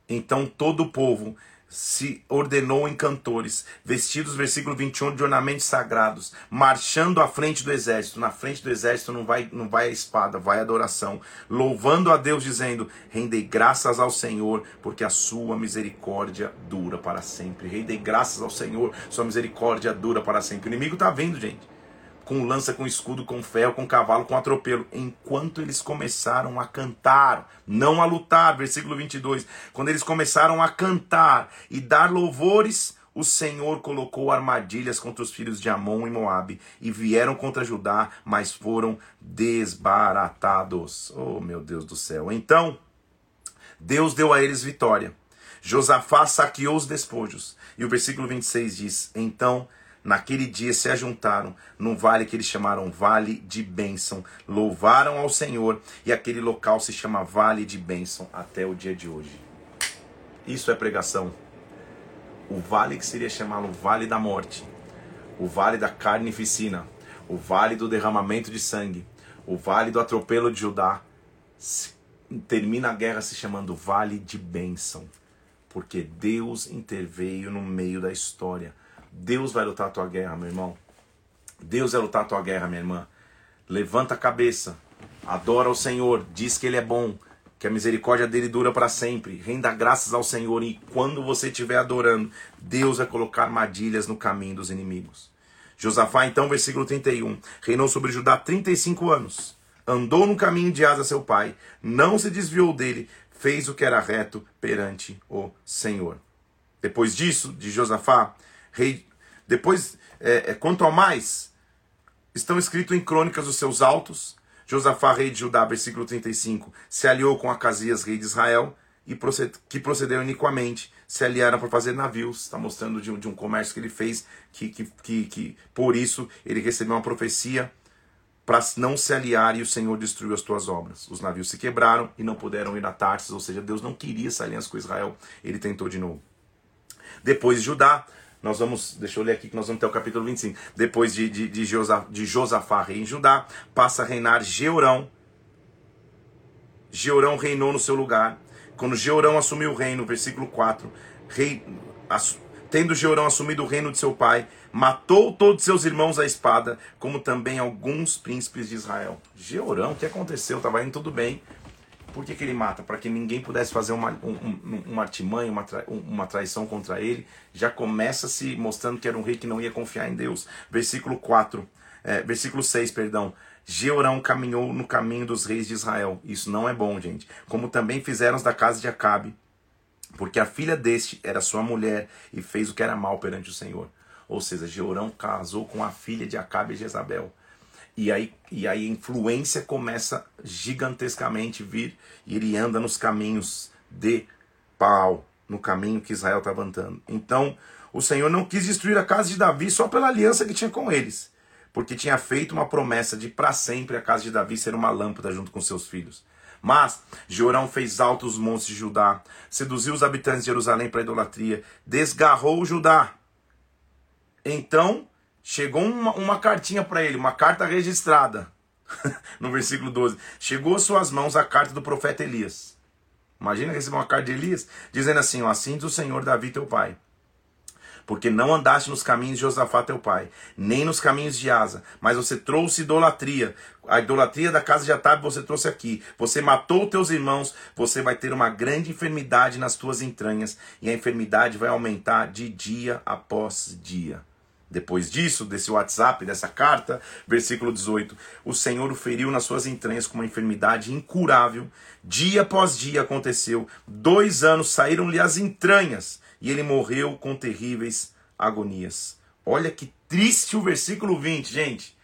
Então todo o povo se ordenou em cantores, vestidos, versículo 21, de ornamentos sagrados, marchando à frente do exército. Na frente do exército não vai, não vai a espada, vai a adoração, louvando a Deus, dizendo: Rendei graças ao Senhor, porque a sua misericórdia dura para sempre. Rendei graças ao Senhor, sua misericórdia dura para sempre. O inimigo está vindo, gente com lança, com escudo, com ferro, com cavalo, com atropelo. Enquanto eles começaram a cantar, não a lutar, versículo 22. Quando eles começaram a cantar e dar louvores, o Senhor colocou armadilhas contra os filhos de Amon e Moabe e vieram contra Judá, mas foram desbaratados. Oh, meu Deus do céu. Então, Deus deu a eles vitória. Josafá saqueou os despojos. E o versículo 26 diz: Então Naquele dia se ajuntaram num vale que eles chamaram Vale de Bênção, louvaram ao Senhor e aquele local se chama Vale de Bênção até o dia de hoje. Isso é pregação. O vale que seria chamado Vale da Morte, o Vale da Carnificina, o Vale do Derramamento de Sangue, o Vale do Atropelo de Judá, termina a guerra se chamando Vale de Bênção, porque Deus interveio no meio da história Deus vai lutar a tua guerra, meu irmão. Deus vai lutar a tua guerra, minha irmã. Levanta a cabeça, adora o Senhor, diz que Ele é bom, que a misericórdia dele dura para sempre. Renda graças ao Senhor e quando você estiver adorando, Deus vai colocar armadilhas no caminho dos inimigos. Josafá, então, versículo 31, reinou sobre Judá 35 anos. Andou no caminho de Asa, seu pai, não se desviou dele, fez o que era reto perante o Senhor. Depois disso, de Josafá, rei depois, é, é, quanto ao mais, estão escritos em crônicas os seus altos. Josafá, rei de Judá, versículo 35, se aliou com Acasias, rei de Israel, e proced, que procedeu iniquamente, se aliaram para fazer navios. Está mostrando de um, de um comércio que ele fez, que, que, que, que por isso ele recebeu uma profecia. para não se aliar e o Senhor destruiu as tuas obras. Os navios se quebraram e não puderam ir a Tarsis, ou seja, Deus não queria essa aliança com Israel, ele tentou de novo. Depois de Judá, nós vamos, deixa eu ler aqui que nós vamos ter o capítulo 25. Depois de, de, de, Josafá, de Josafá, rei em Judá, passa a reinar Georão. Georão reinou no seu lugar. Quando Georão assumiu o reino, versículo 4, rei, ass, tendo Georão assumido o reino de seu pai, matou todos seus irmãos à espada, como também alguns príncipes de Israel. Georão, o que aconteceu? Estava indo tudo bem. Por que, que ele mata? Para que ninguém pudesse fazer uma, um, um, uma artimanha, uma, tra, uma traição contra ele. Já começa se mostrando que era um rei que não ia confiar em Deus. Versículo 4, é, versículo 6, perdão. Georão caminhou no caminho dos reis de Israel. Isso não é bom, gente. Como também fizeram os da casa de Acabe, porque a filha deste era sua mulher e fez o que era mal perante o Senhor. Ou seja, Georão casou com a filha de Acabe e Jezabel. E aí, e aí a influência começa gigantescamente vir e ele anda nos caminhos de Baal, no caminho que Israel estava andando. Então, o Senhor não quis destruir a casa de Davi só pela aliança que tinha com eles, porque tinha feito uma promessa de para sempre a casa de Davi ser uma lâmpada junto com seus filhos. Mas Jorão fez altos montes de Judá, seduziu os habitantes de Jerusalém para idolatria, desgarrou Judá. Então chegou uma, uma cartinha para ele, uma carta registrada, (laughs) no versículo 12. Chegou às suas mãos a carta do profeta Elias. Imagina receber uma carta de Elias, dizendo assim: Assim diz o Senhor Davi, teu pai. Porque não andaste nos caminhos de Josafá, teu pai, nem nos caminhos de Asa, mas você trouxe idolatria. A idolatria da casa de Atabe você trouxe aqui. Você matou teus irmãos, você vai ter uma grande enfermidade nas tuas entranhas, e a enfermidade vai aumentar de dia após dia. Depois disso, desse WhatsApp, dessa carta, versículo 18: O Senhor o feriu nas suas entranhas com uma enfermidade incurável. Dia após dia aconteceu. Dois anos saíram-lhe as entranhas e ele morreu com terríveis agonias. Olha que triste o versículo 20, gente.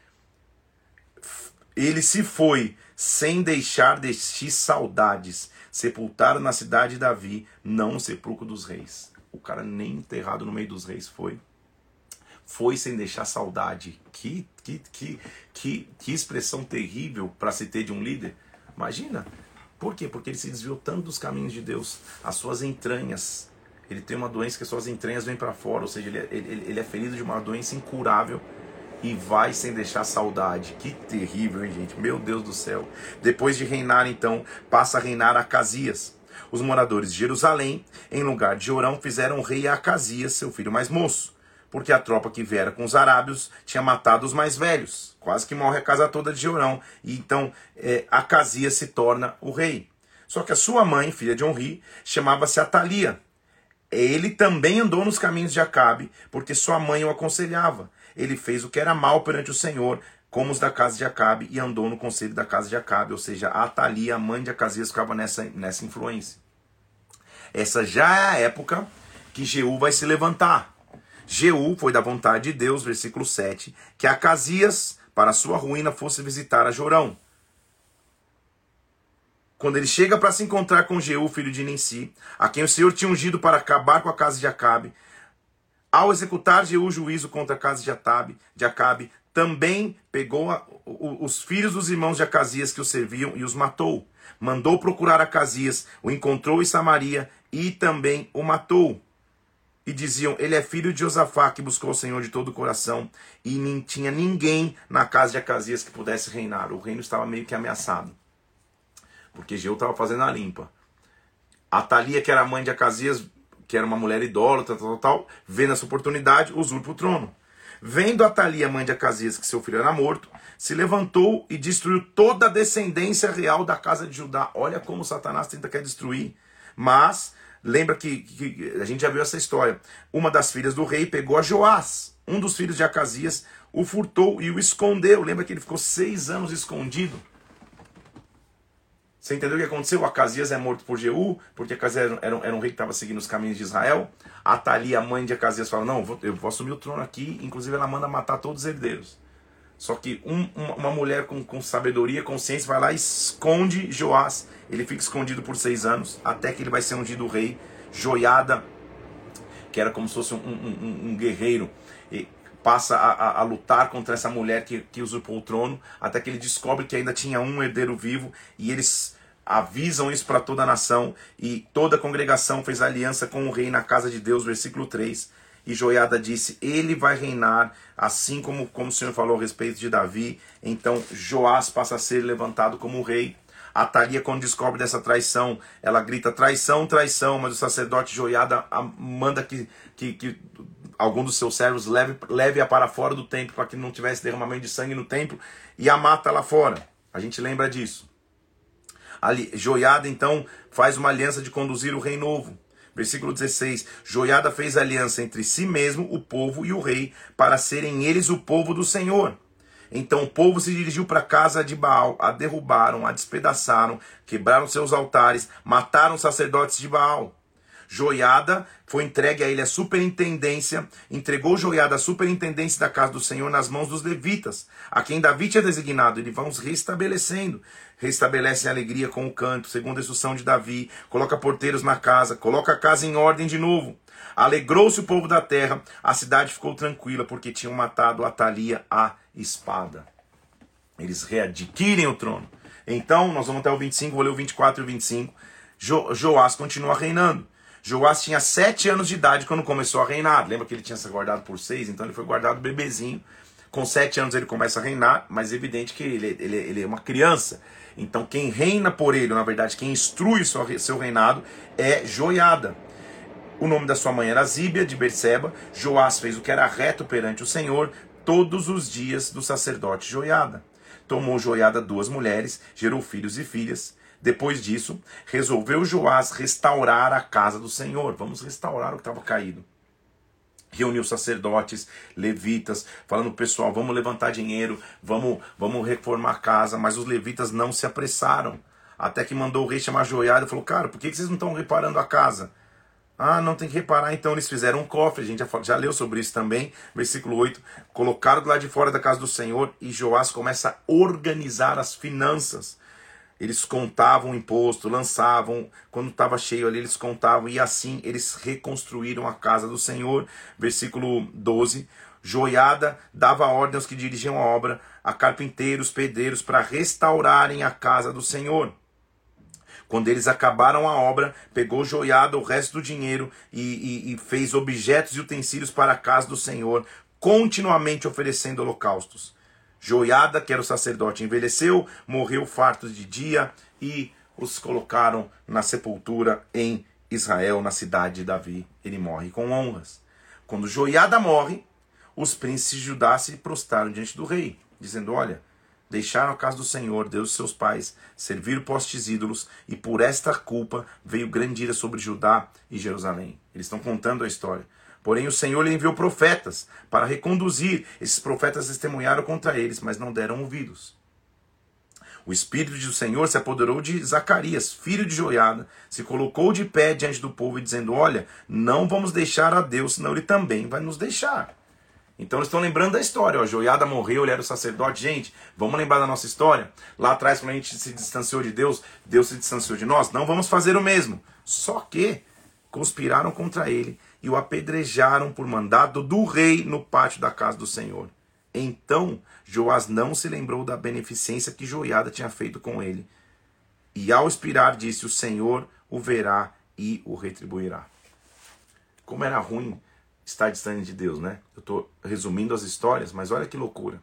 Ele se foi sem deixar de ti saudades, sepultado na cidade de Davi, não o sepulcro dos reis. O cara nem enterrado no meio dos reis foi foi sem deixar saudade. Que, que, que, que, que expressão terrível para se ter de um líder. Imagina. Por quê? Porque ele se desviou tanto dos caminhos de Deus. As suas entranhas. Ele tem uma doença que as suas entranhas vêm para fora. Ou seja, ele é, ele, ele é ferido de uma doença incurável e vai sem deixar saudade. Que terrível, hein, gente? Meu Deus do céu. Depois de reinar, então, passa a reinar Acasias. Os moradores de Jerusalém, em lugar de Jorão, fizeram rei a Acasias, seu filho mais moço porque a tropa que viera com os arábios tinha matado os mais velhos. Quase que morre a casa toda de Jorão. E então é, Acasias se torna o rei. Só que a sua mãe, filha de Onri, chamava-se Atalia. Ele também andou nos caminhos de Acabe, porque sua mãe o aconselhava. Ele fez o que era mal perante o Senhor, como os da casa de Acabe, e andou no conselho da casa de Acabe. Ou seja, Atalia, a mãe de Acasias, ficava nessa, nessa influência. Essa já é a época que Jeú vai se levantar. Jeú foi da vontade de Deus, versículo 7, que Acasias, para sua ruína, fosse visitar a Jorão. Quando ele chega para se encontrar com Jeú, filho de Ninsi, a quem o Senhor tinha ungido para acabar com a casa de Acabe, ao executar Jeú juízo contra a casa de, Atabe, de Acabe, também pegou a, os filhos dos irmãos de Acasias que o serviam e os matou. Mandou procurar Acasias, o encontrou em Samaria e também o matou e diziam: Ele é filho de Josafá, que buscou o Senhor de todo o coração, e nem tinha ninguém na casa de Acasias que pudesse reinar. O reino estava meio que ameaçado, porque Jeú estava fazendo a limpa. A Thalia, que era mãe de Acasias, que era uma mulher idólatra, tal, tal, tal, vendo essa oportunidade, usurpa o trono. Vendo a Thalia, mãe de Acasias, que seu filho era morto, se levantou e destruiu toda a descendência real da casa de Judá. Olha como Satanás tenta quer destruir. Mas Lembra que, que, a gente já viu essa história. Uma das filhas do rei pegou a Joás, um dos filhos de Acasias, o furtou e o escondeu. Lembra que ele ficou seis anos escondido? Você entendeu o que aconteceu? Acasias é morto por Jeú, porque Acasias era, era, era um rei que estava seguindo os caminhos de Israel. A Thalia, a mãe de Acasias, fala: Não, eu vou assumir o trono aqui. Inclusive, ela manda matar todos os herdeiros. Só que um, uma mulher com, com sabedoria, consciência, vai lá e esconde Joás. Ele fica escondido por seis anos, até que ele vai ser ungido rei. Joiada, que era como se fosse um, um, um guerreiro, e passa a, a, a, lutar contra essa mulher que, que usurpou o trono, até que ele descobre que ainda tinha um herdeiro vivo e eles avisam isso para toda a nação e toda a congregação fez aliança com o rei na casa de Deus, versículo 3. E Joiada disse: Ele vai reinar, assim como, como o Senhor falou a respeito de Davi. Então Joás passa a ser levantado como rei. A Thalia, quando descobre dessa traição, ela grita: traição, traição. Mas o sacerdote Joiada manda que, que, que algum dos seus servos leve, leve-a para fora do templo, para que não tivesse derramamento de sangue no templo, e a mata lá fora. A gente lembra disso. Ali, Joiada então faz uma aliança de conduzir o rei novo. Versículo 16: Joiada fez aliança entre si mesmo, o povo e o rei, para serem eles o povo do Senhor. Então o povo se dirigiu para a casa de Baal, a derrubaram, a despedaçaram, quebraram seus altares, mataram os sacerdotes de Baal. Joiada foi entregue a ele a superintendência, entregou Joiada a superintendência da casa do Senhor nas mãos dos levitas, a quem Davi tinha designado. Ele vão restabelecendo, restabelecem a alegria com o canto, segundo a instrução de Davi, coloca porteiros na casa, coloca a casa em ordem de novo. Alegrou-se o povo da terra, a cidade ficou tranquila, porque tinham matado Atalia a espada. Eles readquirem o trono. Então, nós vamos até o 25, vou ler o 24 e o 25. Jo, Joás continua reinando. Joás tinha sete anos de idade quando começou a reinar. Lembra que ele tinha sido guardado por seis? Então ele foi guardado bebezinho. Com sete anos ele começa a reinar, mas é evidente que ele, ele, ele é uma criança. Então quem reina por ele, na verdade, quem instrui seu, seu reinado é Joiada. O nome da sua mãe era Zíbia, de Berseba. Joás fez o que era reto perante o Senhor todos os dias do sacerdote Joiada. Tomou Joiada duas mulheres, gerou filhos e filhas. Depois disso, resolveu Joás restaurar a casa do Senhor. Vamos restaurar o que estava caído. Reuniu sacerdotes, levitas, falando pessoal, vamos levantar dinheiro, vamos, vamos reformar a casa, mas os levitas não se apressaram. Até que mandou o rei chamar Joiada e falou: Cara, por que vocês não estão reparando a casa? Ah, não tem que reparar, então eles fizeram um cofre, a gente já, já leu sobre isso também, versículo 8. Colocaram do lado de fora da casa do Senhor e Joás começa a organizar as finanças. Eles contavam imposto, lançavam, quando estava cheio ali, eles contavam, e assim eles reconstruíram a casa do Senhor. Versículo 12. Joiada dava ordem aos que dirigiam a obra, a carpinteiros, pedreiros, para restaurarem a casa do Senhor. Quando eles acabaram a obra, pegou Joiada o resto do dinheiro e, e, e fez objetos e utensílios para a casa do Senhor, continuamente oferecendo holocaustos. Joiada, que era o sacerdote, envelheceu, morreu farto de dia e os colocaram na sepultura em Israel, na cidade de Davi. Ele morre com honras. Quando Joiada morre, os príncipes de Judá se prostraram diante do rei, dizendo: Olha, deixaram a casa do Senhor, Deus de seus pais, serviram postes ídolos, e por esta culpa veio grande ira sobre Judá e Jerusalém. Eles estão contando a história. Porém, o Senhor lhe enviou profetas para reconduzir. Esses profetas testemunharam contra eles, mas não deram ouvidos. O Espírito do Senhor se apoderou de Zacarias, filho de Joiada, se colocou de pé diante do povo e dizendo: Olha, não vamos deixar a Deus, senão ele também vai nos deixar. Então eles estão lembrando da história. Ó, Joiada morreu, ele era o sacerdote. Gente, vamos lembrar da nossa história? Lá atrás, quando a gente se distanciou de Deus, Deus se distanciou de nós. Não vamos fazer o mesmo. Só que conspiraram contra ele e o apedrejaram por mandado do rei no pátio da casa do Senhor. Então Joás não se lembrou da beneficência que Joiada tinha feito com ele. E ao expirar disse: O Senhor o verá e o retribuirá. Como era ruim estar distante de Deus, né? Eu estou resumindo as histórias, mas olha que loucura.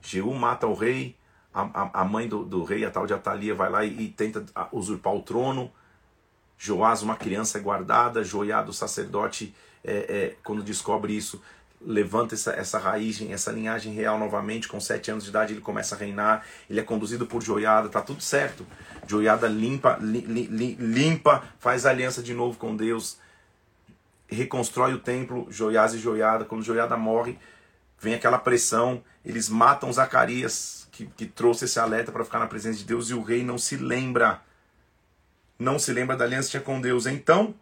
Jeú mata o rei, a, a, a mãe do, do, rei, a tal de Atalia, vai lá e, e tenta usurpar o trono. Joás, uma criança é guardada, Joiado, sacerdote, é, é, quando descobre isso, levanta essa, essa raiz, essa linhagem real novamente, com sete anos de idade ele começa a reinar, ele é conduzido por Joiada, tá tudo certo. Joiada limpa, li, li, limpa, faz aliança de novo com Deus, reconstrói o templo, Joiás e Joiada, quando Joiada morre, vem aquela pressão, eles matam Zacarias, que, que trouxe esse alerta para ficar na presença de Deus, e o rei não se lembra não se lembra da aliança que tinha com Deus. Então,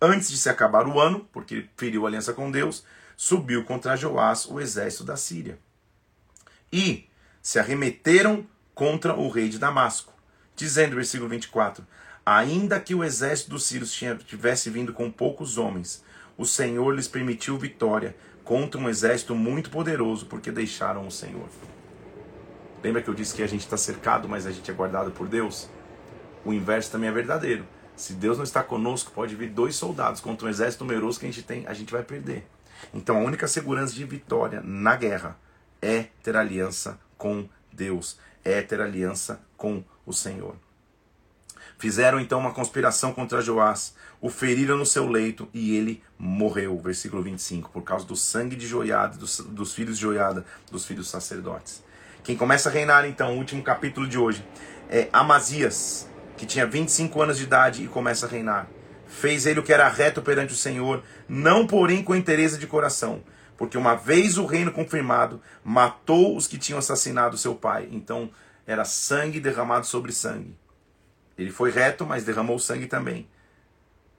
antes de se acabar o ano, porque feriu a aliança com Deus, subiu contra Joás o exército da Síria. E se arremeteram contra o rei de Damasco, dizendo, versículo 24: Ainda que o exército dos sírios tivesse vindo com poucos homens, o Senhor lhes permitiu vitória contra um exército muito poderoso, porque deixaram o Senhor. Lembra que eu disse que a gente está cercado, mas a gente é guardado por Deus? O inverso também é verdadeiro. Se Deus não está conosco, pode vir dois soldados contra um exército numeroso que a gente tem, a gente vai perder. Então a única segurança de vitória na guerra é ter aliança com Deus, é ter aliança com o Senhor. Fizeram então uma conspiração contra Joás, o feriram no seu leito e ele morreu. Versículo 25, por causa do sangue de Joiada, dos, dos filhos de Joiada, dos filhos sacerdotes. Quem começa a reinar então, o último capítulo de hoje, é Amazias, que tinha 25 anos de idade e começa a reinar. Fez ele o que era reto perante o Senhor, não porém com interesse de coração, porque uma vez o reino confirmado, matou os que tinham assassinado seu pai. Então era sangue derramado sobre sangue. Ele foi reto, mas derramou sangue também.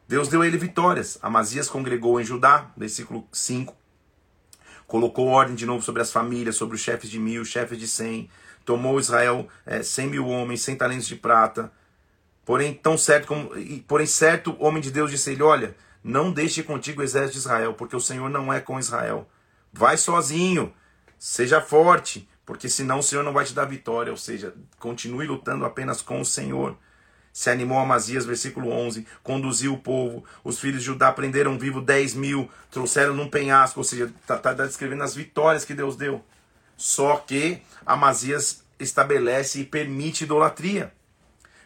Deus deu a ele vitórias. Amazias congregou em Judá, versículo 5. Colocou ordem de novo sobre as famílias, sobre os chefes de mil, chefes de cem. Tomou Israel é, cem mil homens, cem talentos de prata. Porém, tão certo como, porém, certo homem de Deus disse ele: Olha, não deixe contigo o exército de Israel, porque o Senhor não é com Israel. Vai sozinho, seja forte, porque senão o Senhor não vai te dar vitória. Ou seja, continue lutando apenas com o Senhor se animou Amazias, versículo 11, conduziu o povo, os filhos de Judá prenderam vivo 10 mil, trouxeram num penhasco, ou seja, está tá descrevendo as vitórias que Deus deu. Só que Amazias estabelece e permite idolatria.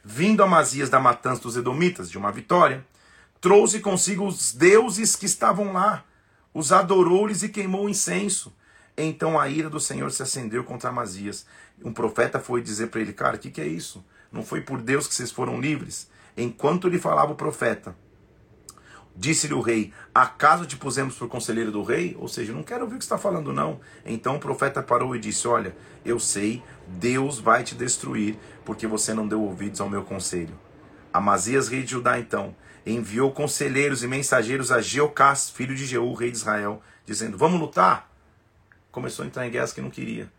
Vindo Amazias da matança dos Edomitas, de uma vitória, trouxe consigo os deuses que estavam lá, os adorou-lhes e queimou incenso. Então a ira do Senhor se acendeu contra Amazias. Um profeta foi dizer para ele, cara, o que, que é isso? Não foi por Deus que vocês foram livres? Enquanto lhe falava o profeta, disse-lhe o rei: Acaso te pusemos por conselheiro do rei? Ou seja, não quero ouvir o que está falando, não. Então o profeta parou e disse: Olha, eu sei, Deus vai te destruir, porque você não deu ouvidos ao meu conselho. Amazias, rei de Judá, então, enviou conselheiros e mensageiros a Geocás, filho de Jeú, rei de Israel, dizendo: Vamos lutar? Começou a entrar em guerras que não queria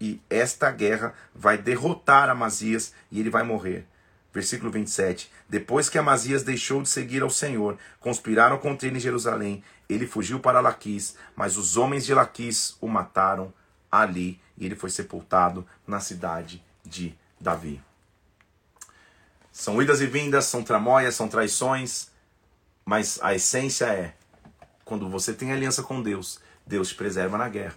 e esta guerra vai derrotar Amazias e ele vai morrer. Versículo 27. Depois que Amazias deixou de seguir ao Senhor, conspiraram contra ele em Jerusalém. Ele fugiu para Laquis, mas os homens de Laquis o mataram ali e ele foi sepultado na cidade de Davi. São idas e vindas, são tramóias, são traições, mas a essência é: quando você tem aliança com Deus, Deus te preserva na guerra.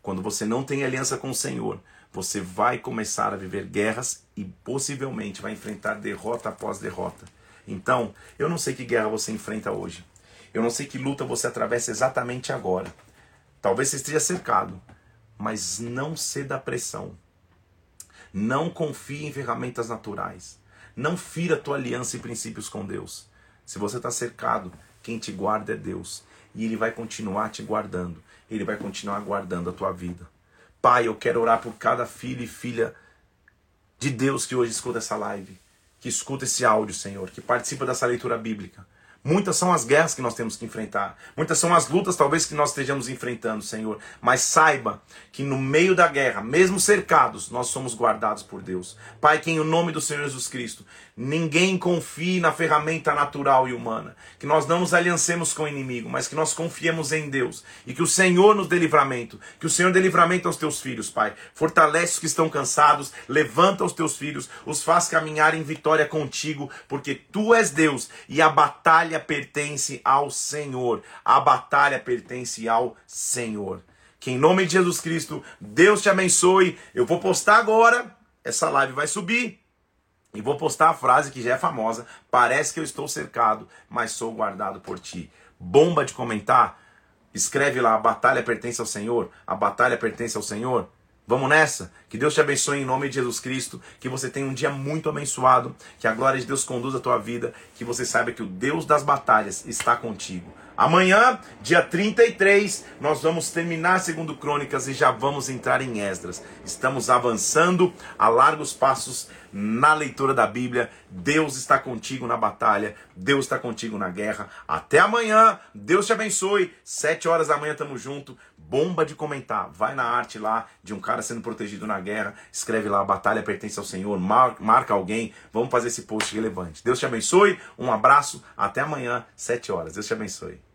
Quando você não tem aliança com o Senhor, você vai começar a viver guerras e possivelmente vai enfrentar derrota após derrota. Então, eu não sei que guerra você enfrenta hoje. Eu não sei que luta você atravessa exatamente agora. Talvez você esteja cercado, mas não ceda à pressão. Não confie em ferramentas naturais. Não fira tua aliança e princípios com Deus. Se você está cercado, quem te guarda é Deus. E Ele vai continuar te guardando. Ele vai continuar guardando a tua vida. Pai, eu quero orar por cada filho e filha de Deus que hoje escuta essa live, que escuta esse áudio, Senhor, que participa dessa leitura bíblica. Muitas são as guerras que nós temos que enfrentar. Muitas são as lutas, talvez, que nós estejamos enfrentando, Senhor. Mas saiba que no meio da guerra, mesmo cercados, nós somos guardados por Deus. Pai, que em nome do Senhor Jesus Cristo, ninguém confie na ferramenta natural e humana. Que nós não nos aliancemos com o inimigo, mas que nós confiemos em Deus. E que o Senhor nos dê livramento. Que o Senhor dê livramento aos teus filhos, Pai. Fortalece os que estão cansados, levanta os teus filhos, os faz caminhar em vitória contigo, porque tu és Deus e a batalha batalha pertence ao Senhor. A batalha pertence ao Senhor. Que em nome de Jesus Cristo, Deus te abençoe. Eu vou postar agora, essa live vai subir. E vou postar a frase que já é famosa: Parece que eu estou cercado, mas sou guardado por ti. Bomba de comentar. Escreve lá: A batalha pertence ao Senhor. A batalha pertence ao Senhor. Vamos nessa? Que Deus te abençoe em nome de Jesus Cristo. Que você tenha um dia muito abençoado. Que a glória de Deus conduza a tua vida. Que você saiba que o Deus das batalhas está contigo. Amanhã, dia 33, nós vamos terminar segundo Crônicas e já vamos entrar em Esdras. Estamos avançando a largos passos na leitura da Bíblia. Deus está contigo na batalha, Deus está contigo na guerra. Até amanhã, Deus te abençoe. Sete horas da manhã tamo junto. Bomba de comentar. Vai na arte lá de um cara sendo protegido na guerra. Escreve lá, a batalha pertence ao Senhor. marca alguém. Vamos fazer esse post relevante. Deus te abençoe. Um abraço. Até amanhã, sete horas. Deus te abençoe.